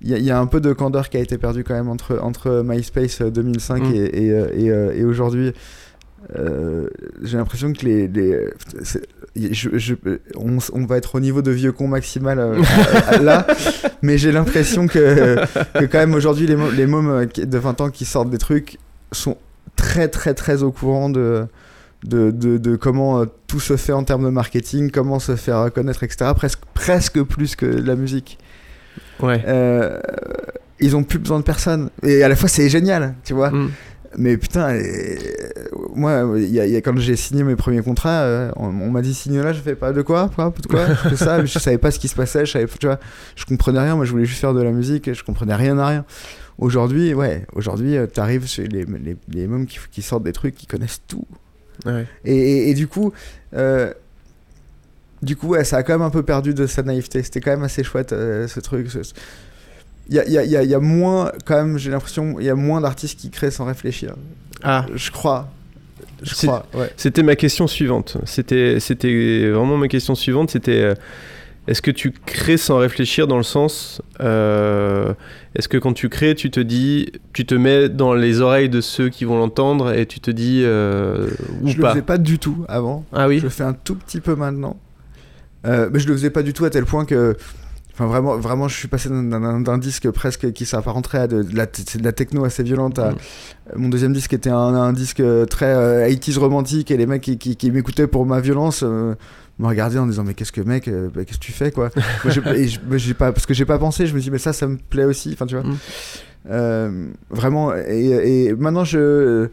Il y, a- il y a un peu de candeur qui a été perdu quand même entre, entre MySpace euh, 2005 Mm. et, et, euh, et, euh, et aujourd'hui. Euh, J'ai l'impression que les. les c'est- je- je- on, on va être au niveau de vieux con maximal euh, là, mais j'ai l'impression que, que quand même aujourd'hui les, les mômes euh, de 20 ans qui sortent des trucs sont très très très au courant de, de, de, de comment euh, tout se fait en termes de marketing, comment se faire connaître, etc. Presque, presque plus que la musique. Ouais. Euh, ils ont plus besoin de personne. Et à la fois, c'est génial, tu vois. Mm. Mais putain, et- moi, y a, y a- quand j'ai signé mes premiers contrats, euh, on, on m'a dit signe là, je fais pas de quoi, quoi, de quoi, que ça. Je savais pas ce qui se passait, je savais, tu vois, je comprenais rien. Moi, je voulais juste faire de la musique, et je comprenais rien à rien. Aujourd'hui, ouais, aujourd'hui, euh, t'arrives chez les, les, les mômes qui, qui sortent des trucs, qui connaissent tout. Ouais. Et, et- et du coup, euh, du coup, ouais, ça a quand même un peu perdu de sa naïveté. C'était quand même assez chouette euh, ce truc. ce- Il y a, y a- y a- y a moins, quand même, j'ai l'impression, il y a moins d'artistes qui créent sans réfléchir. Ah, Je crois. Je crois, ouais. C'était ma question suivante. C'était, c'était vraiment ma question suivante. C'était euh, est-ce que tu crées sans réfléchir dans le sens euh, est-ce que quand tu crées, tu te dis, tu te mets dans les oreilles de ceux qui vont l'entendre et tu te dis euh, ou Je le pas? faisais pas du tout avant. Ah oui? Je le fais un tout petit peu maintenant. Euh, mais je le faisais pas du tout à tel point que. Enfin, vraiment, vraiment, je suis passé d'un- disque presque qui s'apparenterait à de, de la, de la techno assez violente. À, Mm. Mon deuxième disque était un, un disque très euh, 80s romantique et les mecs qui, qui, qui m'écoutaient pour ma violence me regardaient en disant Mais qu'est-ce que, mec, euh, bah, qu'est-ce que tu fais, quoi? Moi, j'ai- et je- j'ai pas, Parce que j'ai pas pensé, je me dis Mais ça, ça me plaît aussi. Enfin, tu vois. Mm. Euh, vraiment, et, et maintenant, je.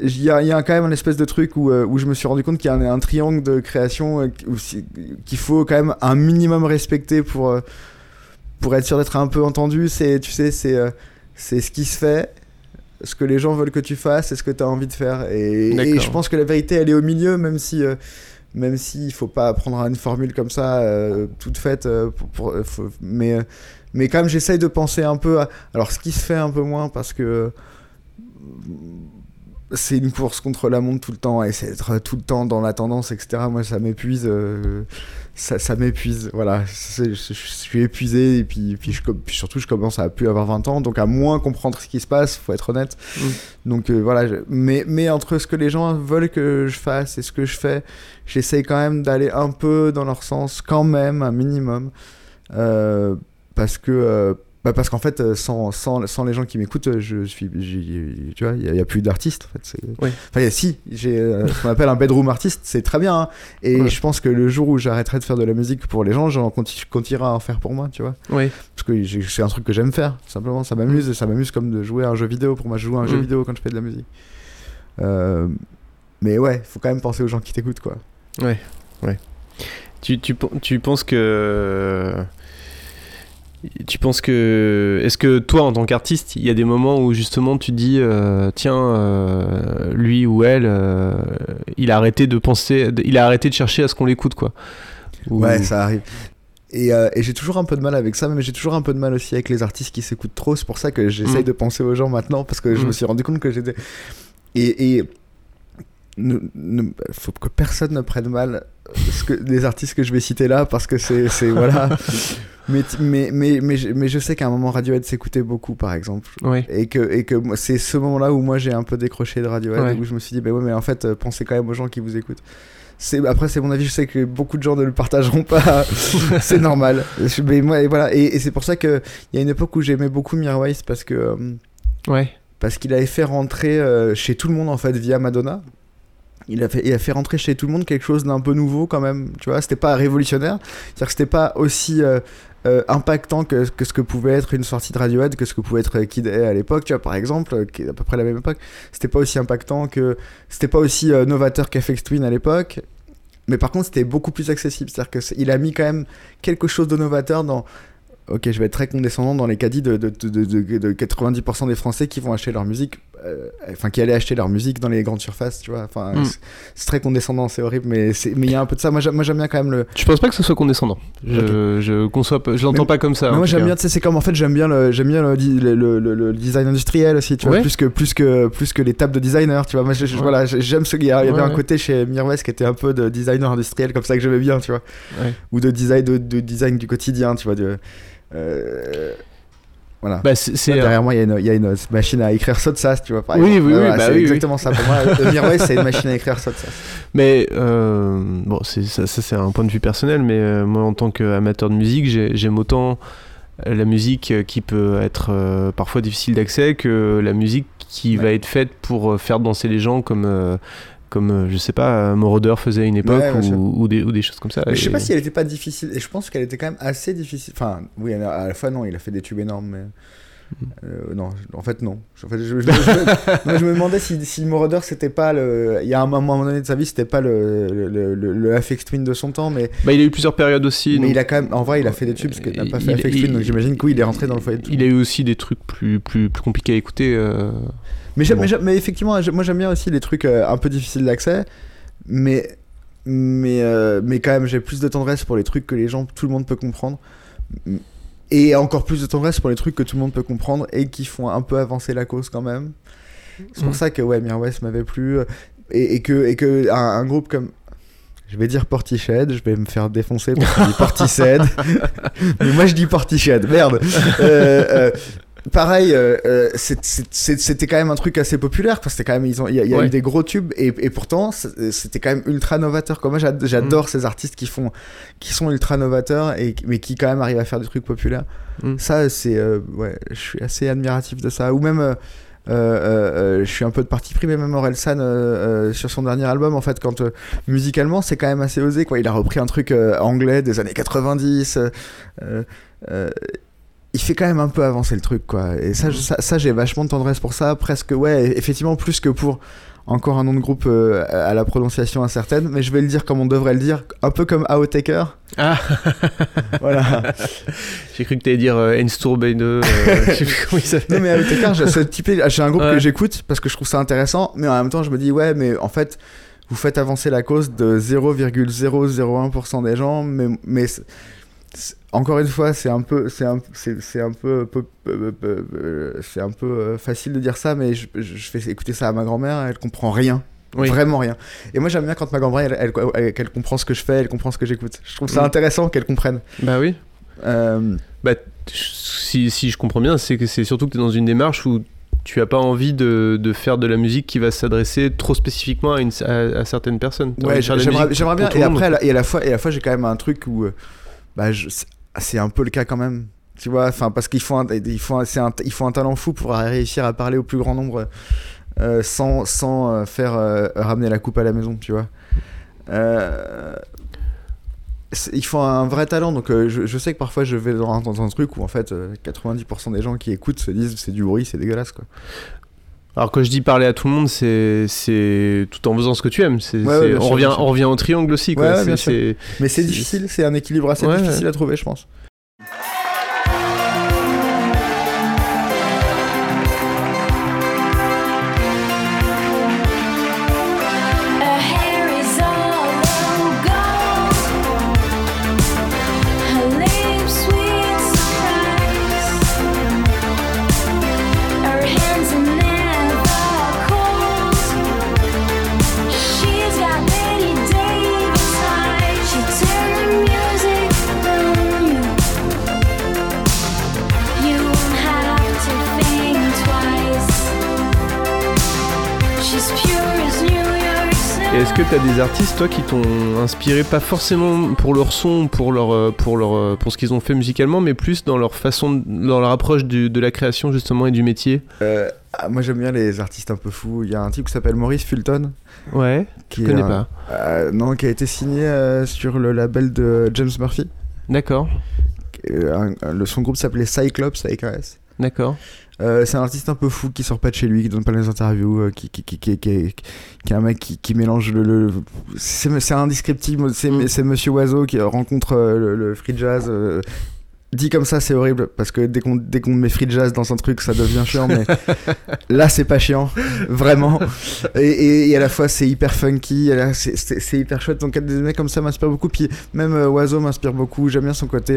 Il y, a, il y a quand même un espèce de truc où, euh, où je me suis rendu compte qu'il y a un, un triangle de création qu'il faut quand même un minimum respecter pour, pour être sûr d'être un peu entendu. C'est, tu sais, c'est, c'est ce qui se fait, ce que les gens veulent que tu fasses et ce que tu as envie de faire. Et, je pense que la vérité, elle est au milieu, même si. Même s'il faut pas prendre une formule comme ça euh, toute faite euh, euh, mais mais quand même j'essaye de penser un peu à alors ce qui se fait un peu moins parce que c'est une course contre la montre tout le temps et c'est être tout le temps dans la tendance etc moi ça m'épuise ça, ça m'épuise voilà. Je, je suis épuisé et puis, puis, je, puis surtout je commence à plus avoir 20 ans donc à moins comprendre ce qui se passe faut être honnête. Mm. donc euh, voilà je- mais, mais entre ce que les gens veulent que je fasse et ce que je fais j'essaye quand même d'aller un peu dans leur sens quand même un minimum. Euh, parce que euh, bah parce qu'en fait euh, sans, sans, sans les gens qui m'écoutent euh, je suis tu vois il y, a plus d'artistes en fait Oui. enfin il y a- si j'ai euh, ce qu'on appelle un bedroom artiste c'est très bien hein. et Ouais. je pense que le jour où j'arrêterai de faire de la musique pour les gens j'en continue continuerai à en faire pour moi tu vois Oui. parce que c'est un truc que j'aime faire tout simplement ça m'amuse et ça m'amuse comme de jouer à un jeu vidéo pour moi je joue à un jeu Mm. vidéo quand je fais de la musique Euh, mais ouais faut quand même penser aux gens qui t'écoutent quoi Tu, tu, pen- tu penses que. Tu penses que. Est-ce que toi, en tant qu'artiste, il y a des moments où justement tu dis euh, tiens, euh, lui ou elle, euh, il a arrêté de penser. Il a arrêté de chercher à ce qu'on l'écoute, quoi Ou- Ouais, ça arrive. Et, et j'ai toujours un peu de mal avec ça, mais j'ai toujours un peu de mal aussi avec les artistes qui s'écoutent trop. C'est pour ça que j'essaye Mm. de penser aux gens maintenant, parce que je Mm. me suis rendu compte que j'étais. et, et ne, ne- faut que personne ne prenne mal ce que, les artistes que je vais citer là parce que c'est voilà. Mais, mais, mais, mais, je- mais je sais qu'à un moment Radiohead s'écoutait beaucoup par exemple. Et que, et que c'est ce moment là où moi j'ai un peu décroché de Radiohead Ouais. où je me suis dit bah ouais mais en fait euh, pensez quand même aux gens qui vous écoutent. Après c'est mon avis je sais que beaucoup de gens ne le partageront pas. C'est normal. Mais moi et voilà. Et, et c'est pour ça que il y a une époque où j'aimais beaucoup Mirwais parce que euh, Ouais. parce qu'il avait fait rentrer euh, chez tout le monde en fait via Madonna. Il a, fait, rentrer chez tout le monde quelque chose d'un peu nouveau quand même, tu vois, c'était pas révolutionnaire, c'est-à-dire que c'était pas aussi euh, euh, impactant que, que ce que pouvait être une sortie de Radiohead, que ce que pouvait être Kid A à l'époque, tu vois, par exemple, euh, qui est à peu près la même époque, c'était pas aussi impactant que, c'était pas aussi euh, novateur qu'Afex Twin à l'époque, mais par contre c'était beaucoup plus accessible, c'est-à-dire que c'est- il a mis quand même quelque chose de novateur dans, ok, je vais être très condescendant dans les caddies de, de, de, de 90% des Français qui vont acheter leur musique, euh, enfin qui allaient acheter leur musique dans les grandes surfaces, tu vois. Enfin, Mm. c'est- très condescendant, c'est horrible, mais c'est- mais il y a un peu de ça. Moi, j'aime bien quand même le. Je pense pas que ce soit condescendant? Je, je conçois je l'entends pas comme ça. Mais moi j'aime bien, c'est comme en fait j'aime bien le, j'aime bien le, di- le, le- le- le design industriel aussi, tu vois, Ouais. plus que plus que plus que les tables de designer, tu vois. Moi, je- je- Ouais. voilà, j'aime ce, il y a, il y avait Ouais, un côté chez Mirwes qui était un peu de designer industriel comme ça que j'aimais bien, tu vois, ou de design de, de design du quotidien, tu vois. De, euh, voilà. Bah, euh, derrière moi, il y, a une- il y a une machine à écrire Sotsas, tu vois. Par Oui, oui, oui, Voilà, bah c'est oui, oui. exactement ça pour moi. C'est une machine à écrire Sotsas. Mais euh, bon, c'est, ça, ça, c'est un point de vue personnel, mais euh, moi en tant qu'amateur de musique, j'ai- j'aime autant la musique qui peut être euh, parfois difficile d'accès que la musique qui Ouais. va être faite pour faire danser les gens comme, comme euh, je sais pas, euh, Moroder faisait à une époque Ouais, ou, ou des, ou des choses comme ça. Mais je sais pas si elle était pas difficile. Et je pense qu'elle était quand même assez difficile. Enfin, oui, à la fois, non, il a fait des tubes énormes, mais. Euh, non, en fait, non. En fait, je, je- je- je- non, je me demandais si, si Moroder, c'était pas le. Il y a un moment, donné de sa vie, c'était pas le, le, le, le Afex Twin de son temps, mais, Bah, il a eu plusieurs périodes aussi. mais donc- il a quand même. En vrai, il a fait des tubes, parce qu'il n'a pas fait Il- il- Twin, donc j'imagine que oui, il est rentré dans le foyer de tout. Il a eu aussi des trucs plus, plus, plus compliqués à écouter. euh, Mais, j'aime- Bon. mais, j'aime- mais effectivement, moi j'aime bien aussi les trucs euh, un peu difficiles d'accès, mais, mais, euh, mais quand même j'ai plus de tendresse pour les trucs que les gens, tout le monde peut comprendre. Et encore plus de tendresse pour les trucs que tout le monde peut comprendre et qui font un peu avancer la cause quand même. C'est pour Mm. ça que ouais, Mirwes m'avait plu. euh, Et, et que, et que un, un groupe comme. Je vais dire Portiched, je vais me faire défoncer parce qu'on dit Portiched. Mais moi je dis Portiched, merde. Euh, euh, pareil, euh, euh, c'était quand même un truc assez populaire. C'était quand même, ils ont, il y a, il y a Ouais. eu des gros tubes et, et pourtant c'était quand même ultra novateur. Quoi. Moi j'ad- j'adore ces artistes qui font, qui sont ultra novateurs et mais qui quand même arrivent à faire des trucs populaires. Mm. Ça c'est, euh, ouais, je suis assez admiratif de ça. Ou même. euh, euh, euh, euh, je suis un peu de parti pris, mais même Orelsan euh, sur son dernier album, en fait, quand musicalement c'est quand même assez osé, quoi. Il a repris un truc anglais des années 90. Euh, euh, euh, il fait quand même un peu avancer le truc, quoi. Et ça, ça, ça, j'ai vachement de tendresse pour ça, presque, ouais, effectivement, plus que pour encore un nom de groupe euh, à la prononciation incertaine, mais je vais le dire comme on devrait le dire, un peu comme Outtaker. Ah Voilà. J'ai cru que t'allais dire euh, Einstourbane, euh, je sais plus comment il s'appelle. Non mais j'ai ce typé- j'ai un groupe Ouais. que j'écoute parce que je trouve ça intéressant, mais en même temps je me dis ouais mais en fait vous faites avancer la cause de 0,001% des gens, mais, mais encore une fois c'est un peu c'est un c'est c'est un peu c'est un peu euh, facile de dire ça, mais je, je- fais écouter ça à ma grand-mère, elle comprend rien. Oui. Vraiment rien. Et moi j'aime bien quand ma grand-mère elle, elle- comprend ce que je fais, elle comprend ce que j'écoute. Je trouve ça Mm. intéressant qu'elle comprenne. Bah oui. Euh, Bah, si, si je comprends bien, c'est que c'est surtout que tu es dans une démarche où tu as pas envie de, de faire de la musique qui va s'adresser trop spécifiquement à, une, à, à certaines personnes. Ouais, j'aimerais bien. Et après, à la- et à la fois, et à la fois, j'ai quand même un truc où, euh, bah, je- c'est- c'est un peu le cas quand même. Tu vois, enfin, parce qu'il faut, un, il faut, il faut un talent fou pour réussir à parler au plus grand nombre euh, sans, sans euh, faire euh, ramener la coupe à la maison, tu vois. Euh, il faut un vrai talent, donc je, sais que parfois je vais dans un, dans un truc où en fait euh, 90% des gens qui écoutent se disent c'est du bruit, c'est dégueulasse quoi. Alors quand je dis parler à tout le monde, c'est c'est tout en faisant ce que tu aimes. Ouais, ouais, on, sûr, revient, on revient au triangle aussi. Quoi. Ouais, ouais, C'est- bien sûr. c'est- Mais c'est difficile, c'est un équilibre assez difficile à trouver, je pense. Est-ce que t'as des artistes, toi, qui t'ont inspiré, pas forcément pour leur son, pour, leur, euh, pour, leur, euh, pour ce qu'ils ont fait musicalement, mais plus dans leur façon, dans leur approche du- de la création, justement, et du métier Euh, ah, moi j'aime bien les artistes un peu fous. Il y a un type qui s'appelle Maurice Fulton. Ouais, Qui je connais un- pas. euh, non, qui a été signé euh, sur le label de James Murphy. D'accord, le, son groupe s'appelait Cyclops avec un S. d'accord. Euh, c'est un artiste un peu fou qui sort pas de chez lui, qui donne pas les interviews, euh, qui, qui, qui, qui, qui- qui est un mec qui, qui mélange le. le- c'est c'est indescriptible, c'est Mm. c'est Monsieur Oiseau qui rencontre euh, le, le free jazz. euh, dit comme ça, c'est horrible parce que dès qu'on dès qu'on met free jazz dans un truc, ça devient chiant, mais là, c'est pas chiant, vraiment. Et, et- et à la fois, c'est hyper funky, c'est- hyper chouette. Donc, des mecs comme ça m'inspirent beaucoup. Puis même Oiseau m'inspire beaucoup. J'aime bien son côté.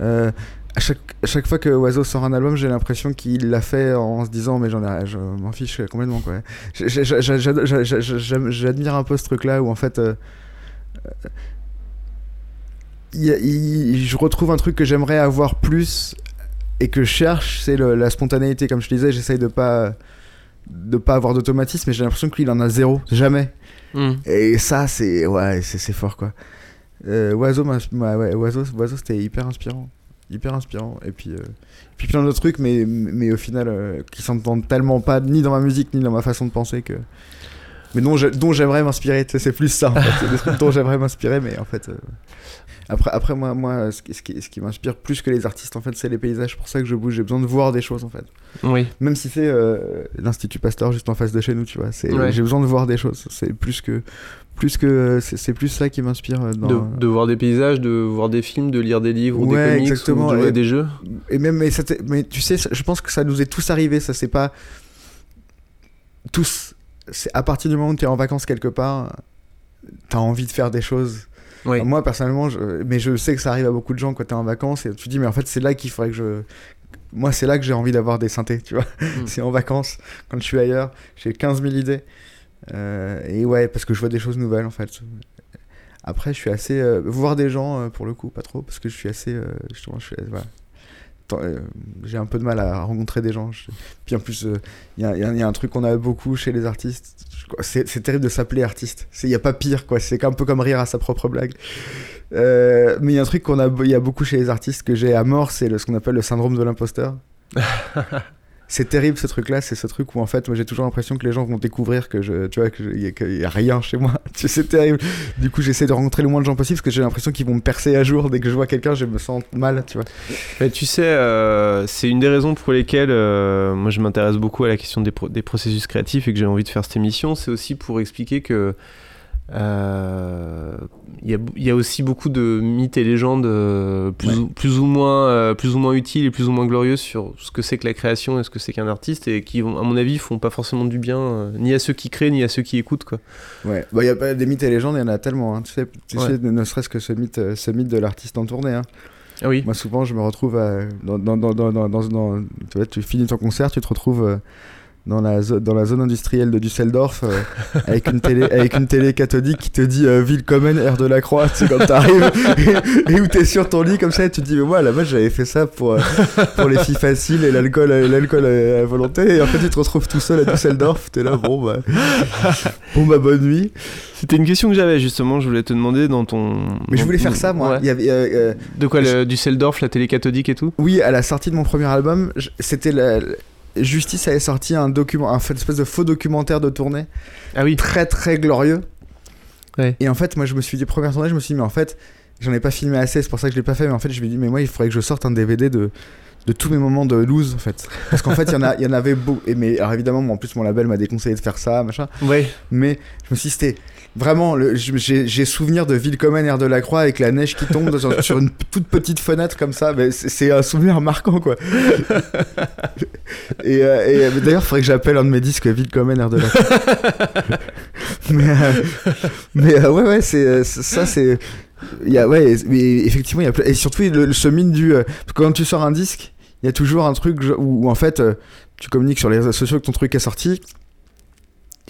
euh, à chaque, à chaque fois que Oiseau sort un album, j'ai l'impression qu'il l'a fait en se disant mais j'en ai, je m'en fiche complètement quoi. J'admire un peu ce truc-là où en fait, euh, y a- je retrouve un truc que j'aimerais avoir plus et que je cherche, c'est la spontanéité. Comme je te disais, j'essaye de pas de pas avoir d'automatisme, mais j'ai l'impression que lui il en a zéro, jamais. Hmm. Et ça, c'est ouais, c'est fort quoi. Euh, Oiseau, ouais, Oiseau, Oiseau, c'était hyper inspirant, hyper inspirant. Et puis, euh, puis plein d'autres trucs, mais mais au final, euh, qui s'entendent tellement pas ni dans ma musique ni dans ma façon de penser que. Mais dont je- dont j'aimerais m'inspirer. tu sais, C'est plus ça. En fait. C'est des trucs dont j'aimerais m'inspirer, mais en fait. euh, Après, après moi, moi, ce qui, ce qui, ce qui m'inspire plus que les artistes, en fait, c'est les paysages. C'est pour ça que je bouge. J'ai besoin de voir des choses, en fait. Oui, Même si c'est euh, l'Institut Pasteur juste en face de chez nous, tu vois. C'est, Ouais. J'ai besoin de voir des choses. C'est plus que, plus que, c'est, plus ça qui m'inspire. euh, Dans... de, de voir des paysages, de voir des films, de lire des livres ou Ouais, des comics exactement, ou de jouer à des jeux. Et même, mais, ça t'est- mais tu sais, je pense que ça nous est tous arrivé. Ça, c'est pas tous. C'est à partir du moment où tu es en vacances quelque part, t'as envie de faire des choses. Oui. Moi, personnellement, je... mais je sais que ça arrive à beaucoup de gens quand t'es en vacances et tu te dis, mais en fait, c'est là qu'il faudrait que je. Moi, c'est là que j'ai envie d'avoir des synthés, tu vois. Mm. c'est en vacances, quand je suis ailleurs, j'ai 15 000 idées. Euh, et ouais, parce que je vois des choses nouvelles, en fait. Après, je suis assez. euh, voir des gens, euh, pour le coup, pas trop, parce que je suis assez. justement, je suis. voilà. J'ai un peu de mal à rencontrer des gens. Puis en plus, il y, a, un truc qu'on a beaucoup chez les artistes. C'est terrible de s'appeler artiste. Il n'y a pas pire, quoi. C'est un peu comme rire à sa propre blague. Mais il y a un truc qu'on a, y a beaucoup chez les artistes que j'ai à mort, c'est ce qu'on appelle le syndrome de l'imposteur. c'est terrible ce truc-là, c'est ce truc où en fait, moi j'ai toujours l'impression que les gens vont découvrir que je, tu vois, qu'il y, a- qu'il y a rien chez moi. C'est terrible. Du coup, j'essaie de rencontrer le moins de gens possible parce que j'ai l'impression qu'ils vont me percer à jour dès que je vois quelqu'un, je me sens mal, tu vois. Mais tu sais, euh, c'est une des raisons pour lesquelles euh, moi je m'intéresse beaucoup à la question des, des processus créatifs et que j'ai envie de faire cette émission. C'est aussi pour expliquer que euh, il y, a, il y a aussi beaucoup de mythes et légendes euh, plus, Ouais. ou, plus, ou moins, euh, plus ou moins utiles et plus ou moins glorieuses sur ce que c'est que la création et ce que c'est qu'un artiste et qui, à mon avis, font pas forcément du bien ni à ceux qui créent ni à ceux qui écoutent. Quoi. Ouais, bah, y a pas des mythes et légendes, il y en a tellement. hein. Tu sais, tu Ouais. sais, ne serait-ce que ce mythe, ce mythe de l'artiste en tournée. hein. Ah oui. Moi, souvent, je me retrouve à- dans, dans, dans, dans, tu, vois, tu finis ton concert, tu te retrouves dans, la dans la zone industrielle de Düsseldorf euh, avec, une télé, avec une télé cathodique qui te dit euh, Willkommen, air de la Croix, tu sais, quand t'arrives et, et où t'es sur ton lit comme ça et tu te dis, mais moi, à la base, j'avais fait ça pour, euh, pour les filles faciles et l'alcool euh, l'alcool à, à volonté. Et en fait, tu te retrouves tout seul à Düsseldorf, t'es là, bon, bah, bon, bah, bonne nuit. C'était une question que j'avais justement, je voulais te demander dans ton. Mais je voulais faire ça, moi. Ouais. Il y avait, De quoi, le, Düsseldorf, la télé cathodique et tout? Oui, à la sortie de mon premier album, c'était la- Justice avait sorti un document, un espèce de faux documentaire de tournée, Ah oui. très très glorieux. Ouais. Et en fait, moi, je me suis dit première tournée, je me suis dit mais en fait, j'en ai pas filmé assez, c'est pour ça que je l'ai pas fait. Mais en fait, je me dis mais moi, il faudrait que je sorte un DVD de de tous mes moments de loose en fait parce qu'en fait il y en a il y en avait beau et mais alors évidemment moi, en plus mon label m'a déconseillé de faire ça machin Ouais. mais je me suis dit c'était vraiment j'ai souvenir de Willkommen Air de la Croix avec la neige qui tombe sur, une toute petite fenêtre comme ça. C'est un souvenir marquant quoi. Et, euh, euh, d'ailleurs il faudrait que j'appelle un de mes disques Willkommen Air de la Croix mais euh, mais euh, ouais ouais c'est ça c'est ouais mais effectivement il y a et surtout le, ce mine du quand tu sors un disque il y a toujours un truc où, en fait tu communiques sur les réseaux sociaux que ton truc est sorti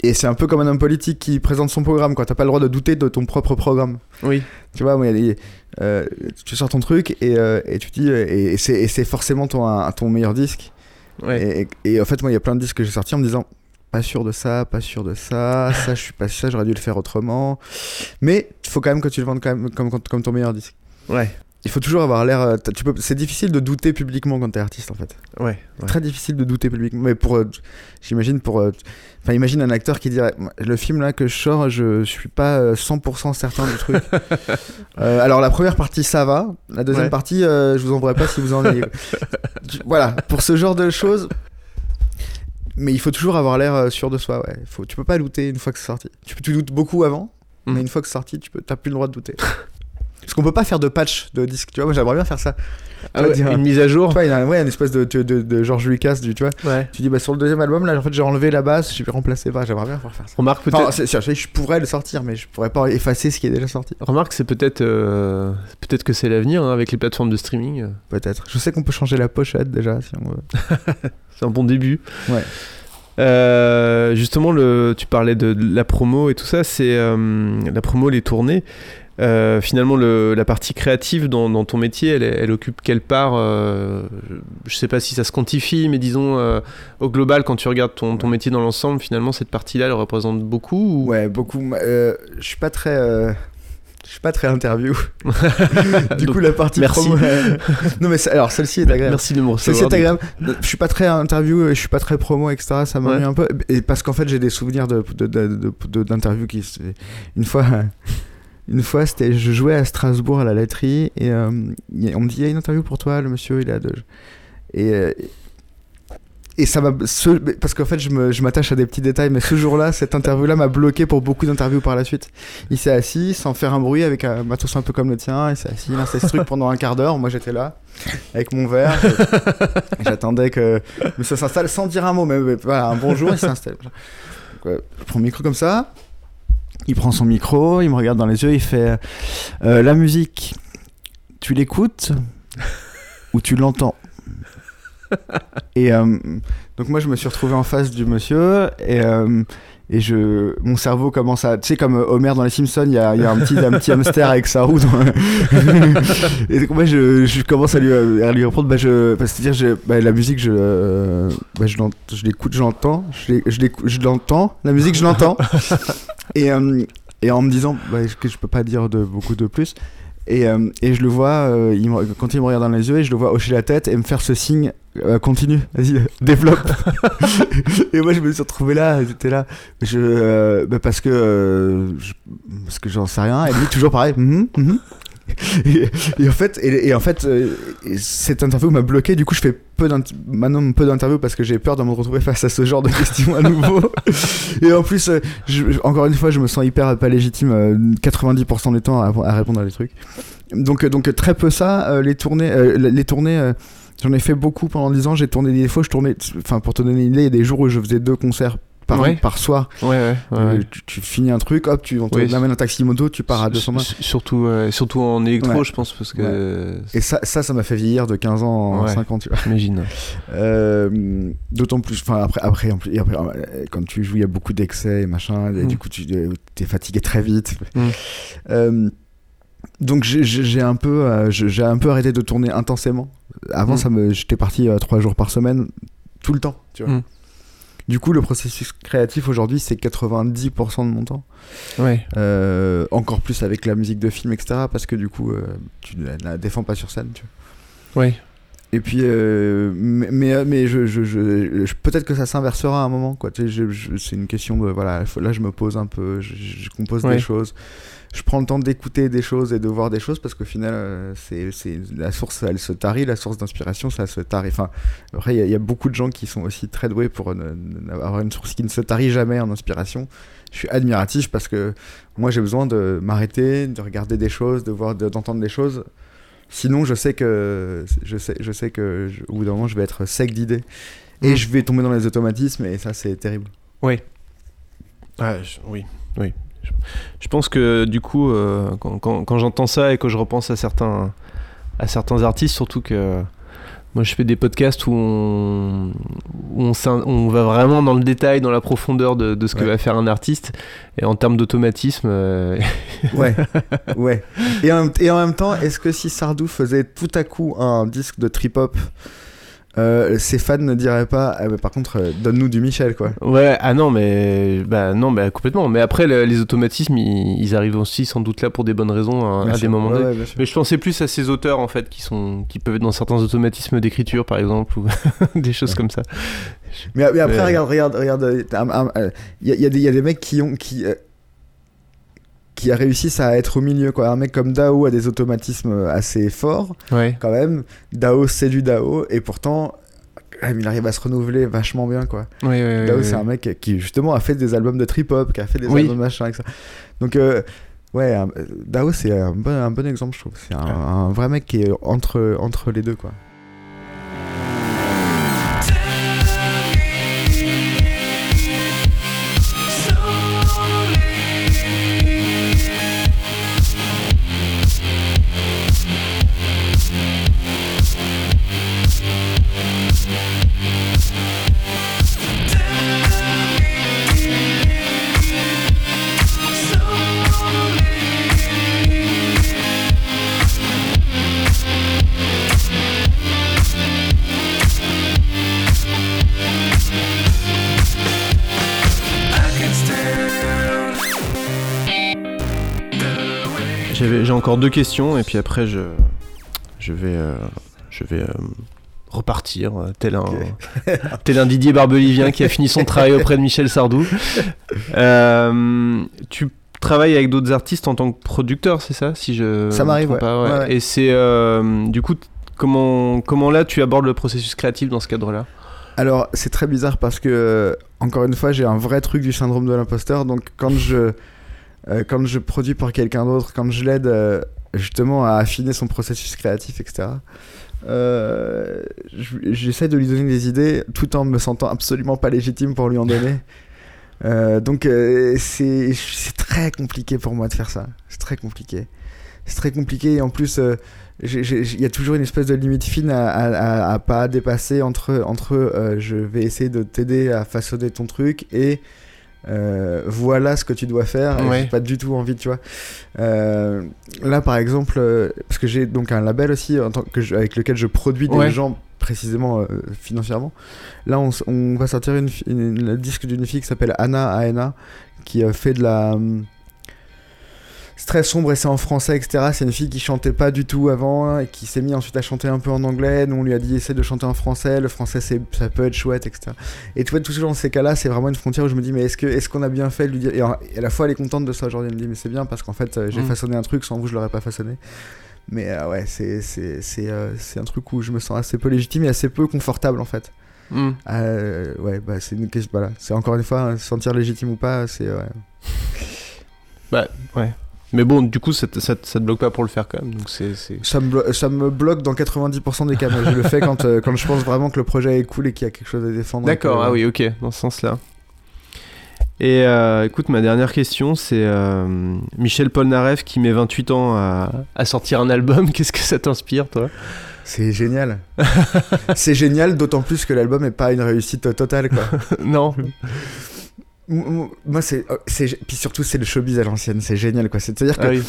et c'est un peu comme un homme politique qui présente son programme quoi t'as pas le droit de douter de ton propre programme Oui. tu vois moi, des- euh, tu sors ton truc et, euh, et tu dis euh, et, et c'est forcément ton ton meilleur disque Ouais. et, et- en fait moi il y a plein de disques que j'ai sortis en me disant pas sûr de ça, pas sûr de ça, ça je suis pas sûr, j'aurais dû le faire autrement. Mais il faut quand même que tu le vendes quand même comme, comme ton meilleur disque. Ouais, Il faut toujours avoir l'air. euh, t'as- Tu peux. C'est difficile de douter publiquement quand t'es artiste en fait. ouais. ouais. Très difficile de douter publiquement. Mais pour, euh, j'imagine pour. euh, Enfin, imagine un acteur qui dirait le film là que je sors, je suis pas euh, 100% certain du truc. Euh, alors la première partie ça va, la deuxième Ouais. partie je vous envoie pas si vous en avez. Voilà, pour ce genre de choses. Mais il faut toujours avoir l'air sûr de soi. Ouais. Faut, tu peux pas douter une fois que c'est sorti. Tu, tu doutes beaucoup avant, Mm. mais une fois que c'est sorti, tu peux, t'as plus le droit de douter. Parce qu'on peut pas faire de patch de disque. Tu vois, moi j'aimerais bien faire ça. Ah ouais, dire- une mise à jour Tu vois, il y a ouais, une espèce de, de, de, de George Lucas, du, tu vois. Ouais. Tu dis, bah sur le deuxième album, là, en fait, j'ai enlevé la basse, j'ai remplacé. Bah, j'aimerais bien pouvoir faire ça. Remarque peut-être. Enfin, je, je pourrais le sortir, mais je pourrais pas effacer ce qui est déjà sorti. Remarque, c'est peut-être euh, peut-être que c'est l'avenir hein, avec les plateformes de streaming. Peut-être. Je sais qu'on peut changer la pochette déjà, si on veut. C'est un bon début. Ouais. Euh, justement, le, tu parlais de, de la promo et tout ça, c'est euh, la promo, les tournées. Euh, finalement, le- la partie créative dans, dans ton métier, elle, elle occupe quelle part euh, Je sais pas si ça se quantifie, mais disons euh, au global, quand tu regardes ton, ton métier dans l'ensemble, finalement, cette partie-là, elle représente beaucoup ou... Ouais, beaucoup. Euh, je suis pas très. euh, Je suis pas très interview. du Donc, coup, la partie merci. promo. ouais. non, mais alors celle-ci est agréable. Merci de me Celle-ci est agréable. Je suis pas très interview, je suis pas très promo, etc. Ça m'ennuie Ouais. un peu. Et parce qu'en fait, j'ai des souvenirs de, d'interviews qui. Une fois. Une fois, je jouais à Strasbourg à la laiterie et euh, on me dit il y a une interview pour toi, le monsieur il a de et euh, et ça m'a ce, parce qu'en fait je, m'attache à des petits détails mais ce jour-là cette interview-là m'a bloqué pour beaucoup d'interviews par la suite. Il s'est assis sans faire un bruit avec un matos un peu comme le tien, il s'est assis, il a ce truc pendant un quart d'heure, moi j'étais là avec mon verre, j'attendais que le monsieur s'installe sans dire un mot, mais, mais voilà, un bonjour, il s'installe. Je prends le micro comme ça. Il prend son micro, il me regarde dans les yeux, il fait euh, La musique, tu l'écoutes ou tu l'entends? Et euh, donc, moi, je me suis retrouvé en face du monsieur et. euh, et je, mon cerveau commence à, tu sais comme Homer dans les Simpsons, il y a, il y a un petit, un petit hamster avec sa roue. Et donc moi je, je commence à lui, à lui répondre, bah je, bah, c'est-à-dire je, bah, la musique je, bah, je, l'écoute, je l'entends, je l'entends, la musique je l'entends. et, euh, et en me disant bah, que je peux pas dire de beaucoup de plus. Et, euh, et je le vois, euh, il me- quand il me regarde dans les yeux, et je le vois hocher la tête et me faire ce signe, continue, vas-y, développe. et moi je me suis retrouvé là, j'étais là, je, euh, bah, parce que euh, je- parce que j'en sais rien. Et lui toujours pareil. mhm, mhm. Et, et en fait, et, et en fait, euh, et cette interview m'a bloqué. Du coup, je fais peu d'int- maintenant peu d'interviews parce que j'ai peur de me retrouver face à ce genre de questions à nouveau. et en plus, euh, je- encore une fois, je me sens hyper pas légitime euh, 90% du temps à, à répondre à des trucs. Donc, euh, donc très peu ça. euh, les tournées, euh, les tournées. euh, J'en ai fait beaucoup pendant 10 ans. J'ai tourné des fois, je tournais. Enfin, pour te donner une idée, il y a des jours où je faisais deux concerts par, Ouais. par soir. Ouais, ouais, ouais, Euh, tu, tu finis un truc, hop, tu on te Oui. amène un taxi moto, tu pars à 200 S- s- Surtout, euh, surtout en électro, je pense, parce que. Et ça, ça, ça m'a fait vieillir de 15 ans en Ouais. 5 ans, tu vois. J'imagine. Euh, D'autant plus, enfin après, après, en plus- et après, quand tu joues, il y a beaucoup d'excès et machin, et Mm. du coup, tu es fatigué très vite. Mm. Donc j'ai- un peu, j'ai un peu arrêté de tourner intensément. Avant, Mm. ça me, j'étais parti trois jours par semaine, tout le temps. Tu vois. Du coup, le processus créatif aujourd'hui, c'est 90% de mon temps. Ouais. Euh, encore plus avec la musique de film, etc. Parce que du coup, euh, tu ne la, la défends pas sur scène. Tu vois. Ouais. Et puis, euh, mais, mais, mais je, je, je- je- peut-être que ça s'inversera à un moment. Quoi. Tu sais, c'est une question de. Voilà, là, je me pose un peu, je, compose Ouais. des choses. Je prends le temps d'écouter des choses et de voir des choses parce qu'au final, euh, c'est, c'est, la source, elle se tarit, la source d'inspiration, ça se tarit. Enfin, après, il y, a- il y a beaucoup de gens qui sont aussi très doués pour ne- avoir une source qui ne se tarit jamais en inspiration. Je suis admiratif parce que moi, j'ai besoin de m'arrêter, de regarder des choses, de voir, de- d'entendre des choses. Sinon, je sais que je sais, je sais que je- au bout d'un moment, je vais être sec d'idées et Mm. je vais tomber dans les automatismes et ça, c'est terrible. Ah, je- oui, oui. Je, je pense que du coup, euh, quand, quand- quand j'entends ça et que je repense à certains, à certains artistes, surtout que moi je fais des podcasts où on, où on, s'in- on va vraiment dans le détail, dans la profondeur de, de ce que Ouais. va faire un artiste. Et en termes d'automatisme, euh, Ouais, ouais. Et en, et en même temps, est-ce que si Sardou faisait tout à coup un disque de trip hop euh, ses fans ne diraient pas Ah, mais par contre euh, donne-nous du Michel quoi Ouais, ah non, mais bah non, bah complètement. Mais après, le- les automatismes, ils, ils arrivent aussi sans doute là pour des bonnes raisons hein, à, sûr. des moments Ouais, donnés. ouais, bien sûr. Mais je pensais plus à ces auteurs en fait qui sont qui peuvent être dans certains automatismes d'écriture par exemple ou des choses comme ça. Mais, mais après, regarde, regarde, regarde. euh, euh, Il y, y a des- il y a des mecs qui ont. Qui, qui réussissent à être au milieu quoi. Un mec comme Dao a des automatismes assez forts Ouais. quand même. Dao c'est du Dao et pourtant il arrive à se renouveler vachement bien quoi. Dao c'est un mec qui justement a fait des albums de trip hop, qui a fait des albums machin avec ça. Donc euh, ouais, un- Dao c'est un bon, un bon exemple je trouve. C'est un, un vrai mec qui est entre entre les deux quoi. Encore deux questions et puis après je, je vais, euh, je vais euh, repartir euh, tel un, tel un Didier Barbelivien qui a fini son travail auprès de Michel Sardou. Euh, tu travailles avec d'autres artistes en tant que producteur, c'est ça si je Ça m'arrive, ouais. Ouais, ouais. Et c'est du coup comment comment là tu abordes le processus créatif dans ce cadre-là? Alors, c'est très bizarre parce que, encore une fois, j'ai un vrai truc du syndrome de l'imposteur. Donc, quand je, euh, quand je produis pour quelqu'un d'autre, quand je l'aide euh, justement à affiner son processus créatif, etc., euh, je- j'essaie de lui donner des idées tout en me sentant absolument pas légitime pour lui en donner. Euh, donc, euh, c'est très compliqué pour moi de faire ça. C'est très compliqué. C'est très compliqué et en plus. euh, il y a toujours une espèce de limite fine à, à, à- à pas dépasser entre, entre euh, je vais essayer de t'aider à façonner ton truc et euh, voilà ce que tu dois faire. Ouais. J'ai pas du tout envie, tu vois. Euh, là, par exemple, euh, parce que j'ai donc un label aussi en tant que je- avec lequel je produis des Ouais. gens précisément euh, financièrement. Là, on, va sortir une, fi- une- le disque d'une fille qui s'appelle Anna Aena qui fait de la. C'est très sombre et c'est en français, etc. C'est une fille qui chantait pas du tout avant et qui s'est mis ensuite à chanter un peu en anglais. Nous, on lui a dit essaie de chanter en français. Le français, c'est, ça peut être chouette, etc. Et tu vois, toujours dans ces cas-là, c'est vraiment une frontière où je me dis mais est-ce, que, est-ce qu'on a bien fait de lui dire et, à la fois, elle est contente de ça aujourd'hui. Elle me dit mais c'est bien parce qu'en fait, euh, j'ai Mm. façonné un truc sans vous, je l'aurais pas façonné. Mais euh, ouais, c'est, c'est, c'est, euh, c'est un truc où je me sens assez peu légitime et assez peu confortable en fait. Euh, ouais, bah c'est une question. Voilà, c'est encore une fois, hein, se sentir légitime ou pas, c'est. ouais. Bah ouais. Mais bon, du coup, ça te, ça te- ça te bloque pas pour le faire quand même. Donc c'est Ça me, blo- ça me bloque dans 90% des cas. mais je le fais quand, euh, quand je pense vraiment que le projet est cool et qu'il y a quelque chose à défendre. D'accord, ah oui, ok, dans ce sens-là. Et euh, écoute, ma dernière question, c'est euh, Michel Polnareff qui met 28 ans à, à sortir un album. Qu'est-ce que ça t'inspire, toi? C'est génial. c'est génial, d'autant plus que l'album est pas une réussite totale, quoi. Non Moi, c'est. c'est- Puis surtout, c'est le showbiz à l'ancienne, c'est génial, quoi. C'est-à-dire que. Ah oui.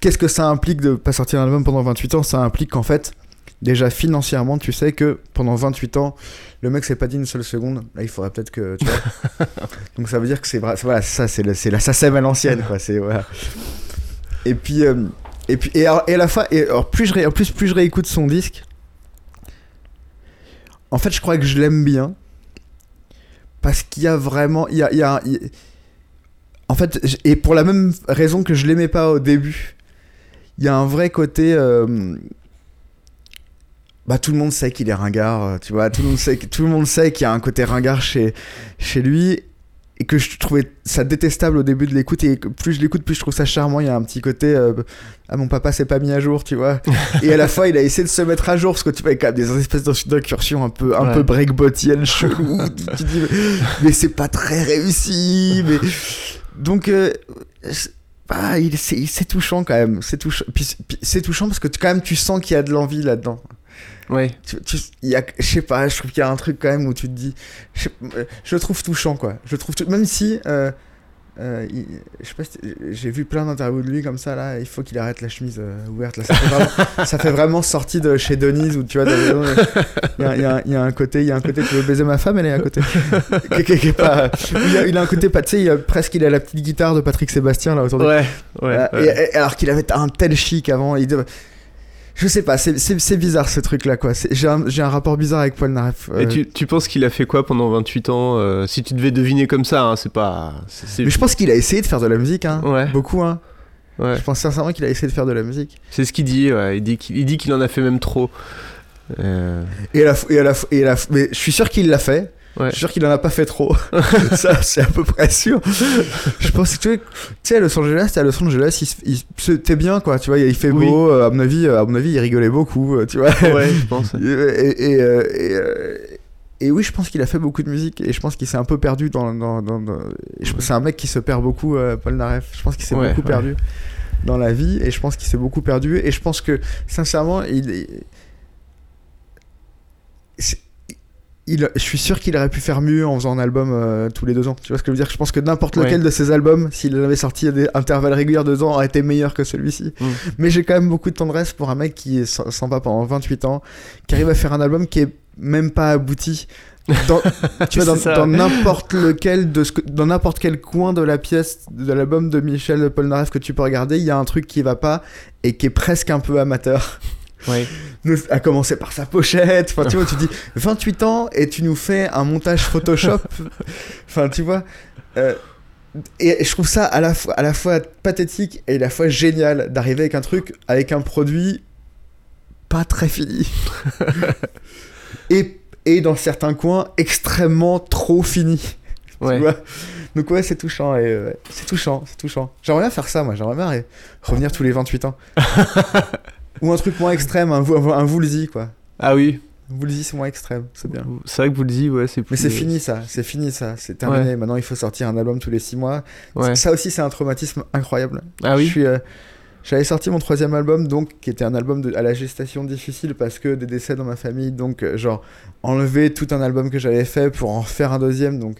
Qu'est-ce que ça implique de pas sortir un album pendant 28 ans? Ça implique qu'en fait, déjà financièrement, tu sais que pendant 28 ans, le mec s'est pas dit une seule seconde. Là, il faudrait peut-être que. Tu vois Donc ça veut dire que c'est. Voilà, ça, c'est la, c'est la SACEM à l'ancienne, quoi. C'est. Voilà. Et puis. euh, Et puis et, alors- et à la fois et alors plus je ré- en plus plus je réécoute son disque en fait je crois que je l'aime bien parce qu'il y a vraiment y a, en fait et pour la même raison que je l'aimais pas au début il y a un vrai côté euh, bah tout le monde sait qu'il est ringard euh, tu vois tout le monde sait que- tout le monde sait qu'il y a un côté ringard chez chez lui et que je trouvais ça détestable au début de l'écoute et que plus je l'écoute plus je trouve ça charmant. Il y a un petit côté euh, ah mon papa s'est pas mis à jour tu vois. Et à la fois il a essayé de se mettre à jour parce que tu vois quand même des espèces d'incursions un peu un Ouais. peu breakbotiennes chelou tu, dis mais, mais c'est pas très réussi mais donc euh, c'est- bah, il c'est touchant quand même c'est touchant puis, puis c'est touchant parce que quand même tu sens qu'il y a de l'envie là-dedans Ouais. tu, y a, je sais pas, je trouve qu'il y a un truc quand même où tu te dis, je, sais- je le trouve touchant quoi. Je le trouve, même si, euh, Euh, il- je sais pas si t- j'ai vu plein d'interviews de lui comme ça là. Il faut qu'il arrête la chemise euh, ouverte. Là. Ça, fait vraiment, ça fait vraiment sortie de chez Denise ou tu vois. Il y, a- y un- il y a un côté, il y a un côté. Tu veux baiser ma femme, elle est à côté. Pas- il, a, il a un côté pas. Tu sais, il a presque il a la petite guitare de Patrick Sébastien là autour de. Ouais, ouais. Euh, ouais. et- et- alors qu'il avait un tel chic avant. Il Je sais pas. C'est- bizarre ce truc là quoi. J'ai un, un rapport bizarre avec Paul Naref. Et Euh, tu, tu penses qu'il a fait quoi pendant 28 ans euh, Si tu devais deviner comme ça, hein, c'est pas. Mais je pense qu'il a essayé de faire de la musique, hein. Ouais. Beaucoup, hein. ouais. Je pense sincèrement qu'il a essayé de faire de la musique. C'est ce qu'il dit, ouais. Il dit qu'il en a fait même trop. Euh, Et à la, et à la, et à la mais je suis sûr qu'il l'a fait. Ouais. Je suis sûr qu'il en a pas fait trop. ça, c'est à peu près sûr. je pense que tu sais, à Los Angeles, à Los Angeles, il, il, c'était bien, quoi. Tu vois, il fait Oui. beau. euh, À mon avis, euh, à mon avis, il rigolait beaucoup. euh, Tu vois. ouais, je pense. Et, et, et, et, et oui, je pense qu'il a fait beaucoup de musique et je pense qu'il s'est un peu perdu dans. dans, dans, dans- et je- C'est un mec qui se perd beaucoup, euh, Paul Naref. Je pense qu'il s'est Ouais, beaucoup ouais. perdu dans la vie et je pense qu'il s'est beaucoup perdu. Et je pense que, sincèrement, il. Il- je suis sûr qu'il aurait pu faire mieux en faisant un album euh, tous les deux ans. Tu vois ce que je veux dire? Je pense que n'importe Ouais. lequel de ses albums, s'il avait sorti à des intervalles réguliers de deux ans, aurait été meilleur que celui-ci. Mm. Mais j'ai quand même beaucoup de tendresse pour un mec qui s'en va pendant 28 ans, qui arrive à faire un album qui est même pas abouti. Dans, tu vois, dans, n'importe lequel de ce dans n'importe quel coin de la pièce de l'album de Michel Polnareff que tu peux regarder, il y a un truc qui va pas et qui est presque un peu amateur. Ouais. À commencer par sa pochette. Enfin, tu vois, tu dis 28 ans et tu nous fais un montage Photoshop. enfin, tu vois. euh, et je trouve ça à la, fois, à la fois pathétique et à la fois génial d'arriver avec un truc, avec un produit pas très fini. et, et dans certains coins, extrêmement trop fini. Tu vois? Donc ouais, c'est touchant. Et, euh, c'est touchant, c'est touchant. J'aimerais bien faire ça, moi. J'aimerais bien re- revenir tous les 28 ans. Ou un truc moins extrême, un, un Woolsey, quoi. Ah oui. Woolsey, c'est moins extrême, c'est bien. C'est vrai que dites, ouais, c'est plus. Mais c'est fini ça, c'est fini ça, c'est terminé. Ouais. Maintenant, il faut sortir un album tous les 6 mois. Ouais. Ça aussi, c'est un traumatisme incroyable. Ah Je oui. suis, euh, J'avais sorti mon troisième album, donc, qui était un album de, à la gestation difficile parce que des décès dans ma famille. Donc, euh, genre, enlever tout un album que j'avais fait pour en faire un deuxième. Donc,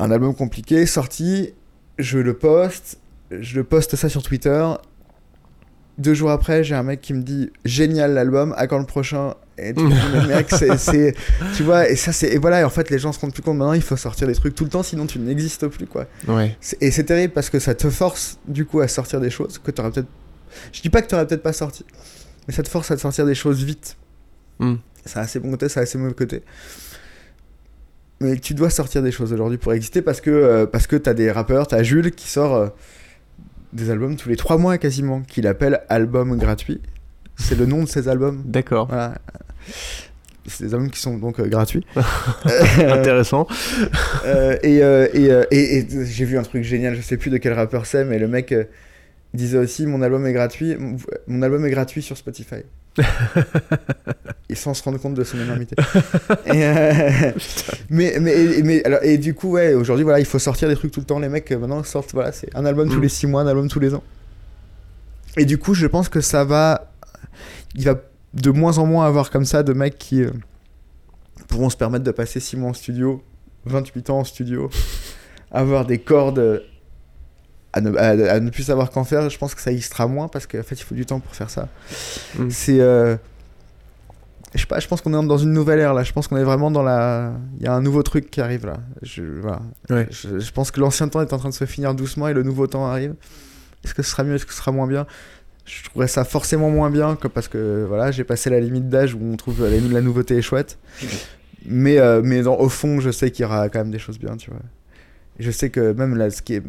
un album compliqué, sorti, je le poste, je le poste ça sur Twitter. Deux jours après, j'ai un mec qui me dit génial l'album, à quand le prochain? Et tu te dis, mais mec, c'est, c'est- tu vois, et ça c'est, et voilà, et en fait les gens se rendent plus compte maintenant, il faut sortir des trucs tout le temps, sinon tu n'existes plus quoi. Ouais. Et c'est terrible parce que ça te force du coup à sortir des choses que tu aurais peut-être. Je dis pas que tu aurais peut-être pas sorti, mais ça te force à te sortir des choses vite. Hmm. Ça a assez bon côté, ça a assez mauvais côté. Mais tu dois sortir des choses aujourd'hui pour exister parce que, euh, parce que t'as des rappeurs, t'as Jules qui sort euh, des albums tous les trois mois quasiment, qu'il appelle album gratuit. C'est le nom de ses albums. D'accord. Voilà. C'est des albums qui sont donc euh, gratuits. Intéressant. Euh, et euh, et, et- et j'ai vu un truc génial, je sais plus de quel rappeur c'est, mais le mec disait aussi mon album est gratuit, mon album est gratuit sur Spotify. et sans se rendre compte de son énormité. Et, euh, mais mais, mais alors, et du coup ouais, aujourd'hui voilà, il faut sortir des trucs tout le temps. Les mecs euh, maintenant sortent voilà, c'est un album tous Mm. les 6 mois, un album tous les ans. Et du coup, je pense que ça va, il va de moins en moins avoir comme ça de mecs qui euh, pourront se permettre de passer 6 mois en studio 28 ans en studio, avoir des cordes à ne, à, à ne plus savoir qu'en faire, je pense que ça existera moins parce qu'en fait il faut du temps pour faire ça. Mm. C'est. euh, je sais pas, je pense qu'on est dans une nouvelle ère là. Je pense qu'on est vraiment dans la. Il y a un nouveau truc qui arrive là. Je, voilà. Ouais. je, je pense que l'ancien temps est en train de se finir doucement et le nouveau temps arrive. Est-ce que ce sera mieux Est-ce que ce sera moins bien? Je trouverais ça forcément moins bien que- parce que voilà, j'ai passé la limite d'âge où on trouve la, la nouveauté est chouette. Mais, euh, mais dans- au fond, je sais qu'il y aura quand même des choses bien, tu vois. Et je sais que même là, ce qui est.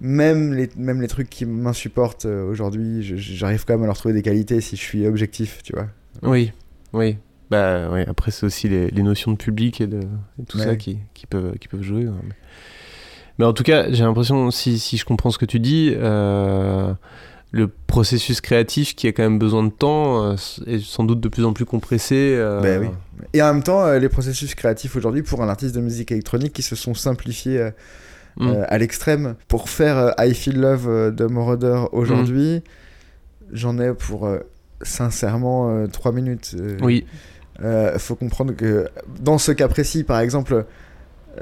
Même les, même les trucs qui m'insupportent euh, aujourd'hui, j'arrive quand même à leur trouver des qualités si je suis objectif, tu vois. Oui, oui. Bah ouais, après c'est aussi les, les notions de public et de et tout Ouais. ça qui, qui peuvent qui peuvent jouer. hein. Mais, mais en tout cas, j'ai l'impression si, si je comprends ce que tu dis, euh, le processus créatif qui a quand même besoin de temps euh, est sans doute de plus en plus compressé. euh, Ben oui. Et en même temps, les processus créatifs aujourd'hui, pour un artiste de musique électronique, qui se sont simplifiés Mm. euh, à l'extrême. Pour faire euh, I Feel Love euh, de Moroder aujourd'hui, j'en ai pour sincèrement 3 minutes. Oui, faut comprendre que dans ce cas précis, par exemple,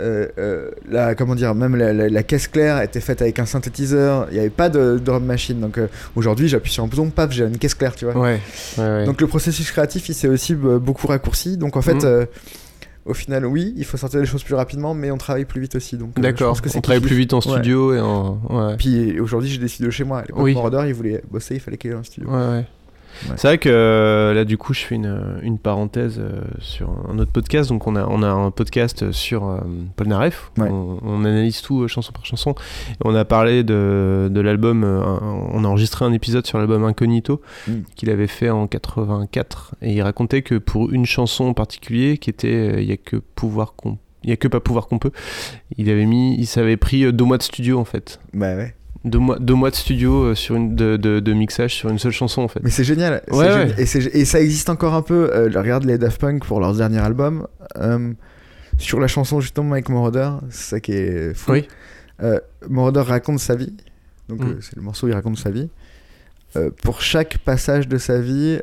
euh, euh, la, comment dire, même la, la- la caisse claire était faite avec un synthétiseur. Il n'y avait pas de drum machine. Donc euh, aujourd'hui, j'appuie sur un bouton, paf, j'ai une caisse claire, tu vois. Ouais. ouais, ouais. Donc le processus créatif, il s'est aussi beaucoup raccourci. Donc en fait, Mhm. Euh, au final, oui, il faut sortir les choses plus rapidement, mais on travaille plus vite aussi. Donc euh, D'accord. c'est On travaille plus vite en Ouais. studio et en. Ouais. Puis aujourd'hui, j'ai des studios chez moi. À l'époque, Oui. Il voulait bosser, il fallait qu'il ait un studio. Ouais, ouais. Ouais. C'est vrai que euh, là, du coup, je fais une, une parenthèse euh, sur un autre podcast. Donc, on a, on a un podcast sur euh, Paul Naref. Ouais. On, on analyse tout euh, chanson par chanson. Et on a parlé de, de l'album. euh, on a enregistré un épisode sur l'album Incognito Mm. qu'il avait fait en 84. Et il racontait que pour une chanson en particulier, qui était euh, Il y a que pouvoir qu'on. Il y a que pas pouvoir qu'on peut. Il avait mis, il s'avait pris euh, deux mois de studio en fait. Bah ouais. Deux mois, deux mois de studio euh, sur une, de, de, de mixage sur une seule chanson en fait. Mais c'est génial. Ouais, génial. ouais. Et, ça existe encore un peu. Euh, regarde les Daft Punk pour leur dernier album. euh, sur la chanson justement avec Moroder, c'est ça qui est fou. Oui. Euh, Moroder raconte sa vie. Donc Mm. c'est le morceau, il raconte sa vie. Pour chaque passage de sa vie,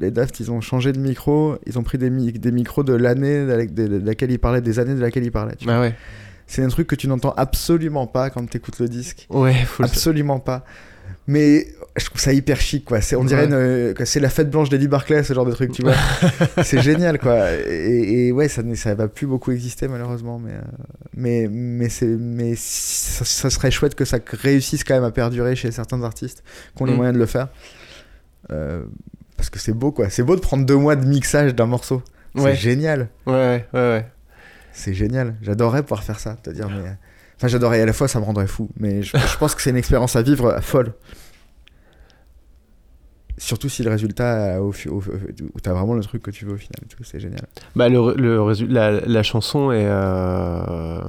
les Daft, ils ont changé de micro. Ils ont pris des, mi- des micros de l'année de, laquelle il parlait, des années de laquelle il parlait. tu vois. Ah ouais. C'est un truc que tu n'entends absolument pas quand tu écoutes le disque. Ouais, faut le Absolument pas. Mais je trouve ça hyper chic, quoi. C'est, on dirait Ouais. que c'est la fête blanche d'Eddie Barclay, ce genre de truc, tu vois. c'est génial, quoi. Et, et ouais, ça, ça va plus beaucoup exister, malheureusement. Mais, euh, mais, mais, c'est, mais ça, ça serait chouette que ça réussisse quand même à perdurer chez certains artistes qui ont les Mm. moyens de le faire. Euh, parce que c'est beau, quoi. C'est beau de prendre deux mois de mixage d'un morceau. C'est Ouais. génial. Ouais, ouais, ouais. C'est génial. J'adorerais pouvoir faire ça. Te dire, mais... Enfin, j'adorerais à la fois, ça me rendrait fou. Mais je, je pense que c'est une expérience à vivre folle. Surtout si le résultat, au, au- où t'as vraiment le truc que tu veux au final. C'est génial. Bah, le, le la, la chanson est. euh,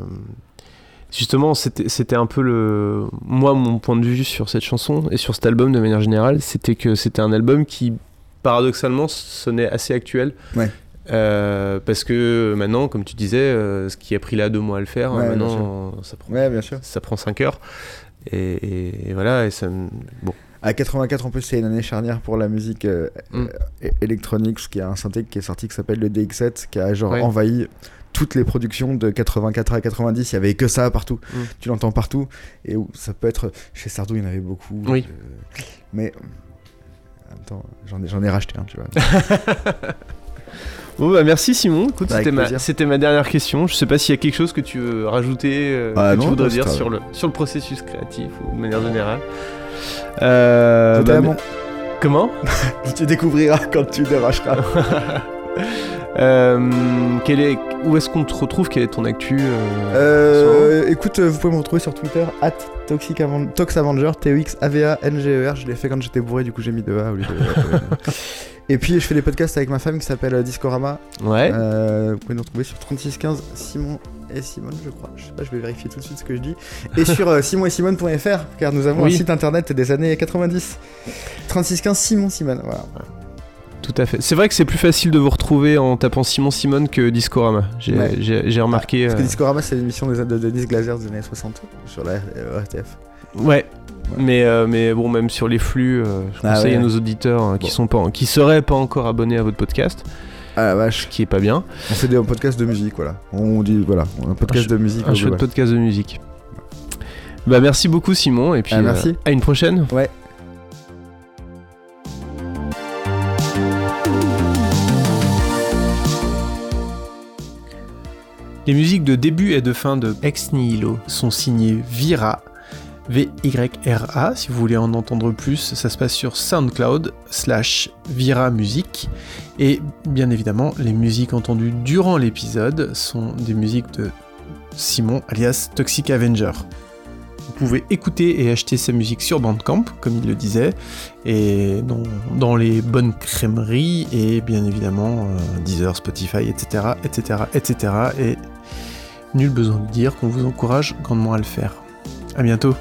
Justement, c'était c'était un peu le. Moi, mon point de vue sur cette chanson et sur cet album de manière générale, c'était que c'était un album qui, paradoxalement, sonnait assez actuel. Ouais. Euh, parce que maintenant, comme tu disais, euh, ce qui a pris là deux mois à le faire, Ouais, bien maintenant, ça prend, Ouais, bien sûr. ça prend 5 heures. Et, et- et voilà, et ça. Bon. À 84, en plus, c'est une année charnière pour la musique euh, Mm. euh, électronique, parce qu'il y a un synthé qui est sorti qui s'appelle le DX7, qui a genre Ouais. envahi toutes les productions de 84 à 90. Il y avait que ça partout. Mm. Tu l'entends partout. Et ça peut être. Chez Sardou, il y en avait beaucoup. Oui. Mais. En même temps, j'en ai, j'en ai racheté un, tu vois. Bon bah merci Simon, écoute c'était ma, plaisir. c'était ma dernière question. Je sais pas s'il y a quelque chose que tu veux rajouter, euh, Ah que tu voudrais dire sur le, sur le processus créatif ou de manière générale. Euh, bah, Totalement. mais- comment Tu découvriras quand tu déracheras. Euh, quel est, Où est-ce qu'on te retrouve? Quelle est ton actu euh, Euh, écoute, vous pouvez me retrouver sur Twitter, at Toxic Aven- Tox Avenger, T-O-X-A-V-A-N-G-E-R. Je l'ai fait quand j'étais bourré, du coup j'ai mis deux A au lieu de. Et puis je fais des podcasts avec ma femme qui s'appelle euh, Discorama. Ouais. Euh, vous pouvez nous retrouver sur 3615 Simon et Simone, je crois. Je sais pas, je vais vérifier tout de suite ce que je dis. Et sur euh, simonetimone.fr, car nous avons Oui. un site internet des années 90. 3615 Simon Simone, voilà. Tout à fait. C'est vrai que c'est plus facile de vous retrouver en tapant Simon Simone que Discorama. J'ai, Ouais. remarqué. Parce que Discorama, c'est l'émission des- de Denis Glaser des années 60 sur la RTF. Ouais. Mais, euh, mais bon, même sur les flux, euh, je Ah conseille ouais. à nos auditeurs euh, qui Bon. sont pas, qui seraient pas encore abonnés à votre podcast, Ah la vache. ce qui est pas bien. On fait des podcasts de musique, voilà. On dit, voilà, un podcast Un de musique. Un au chouette podcast de musique. Bah merci beaucoup Simon et puis Ah, merci. euh, à une prochaine. Ouais. Les musiques de début et de fin de Ex Nihilo sont signées Vira, V-Y-R-A. Si vous voulez en entendre plus, ça se passe sur SoundCloud slash Vira Musique. Et bien évidemment, les musiques entendues durant l'épisode sont des musiques de Simon alias Toxic Avenger. Vous pouvez écouter et acheter sa musique sur Bandcamp, comme il le disait, et dans, les bonnes crèmeries, et bien évidemment euh, Deezer, Spotify, etc., etc., etc. Et nul besoin de dire qu'on vous encourage grandement à le faire. À bientôt.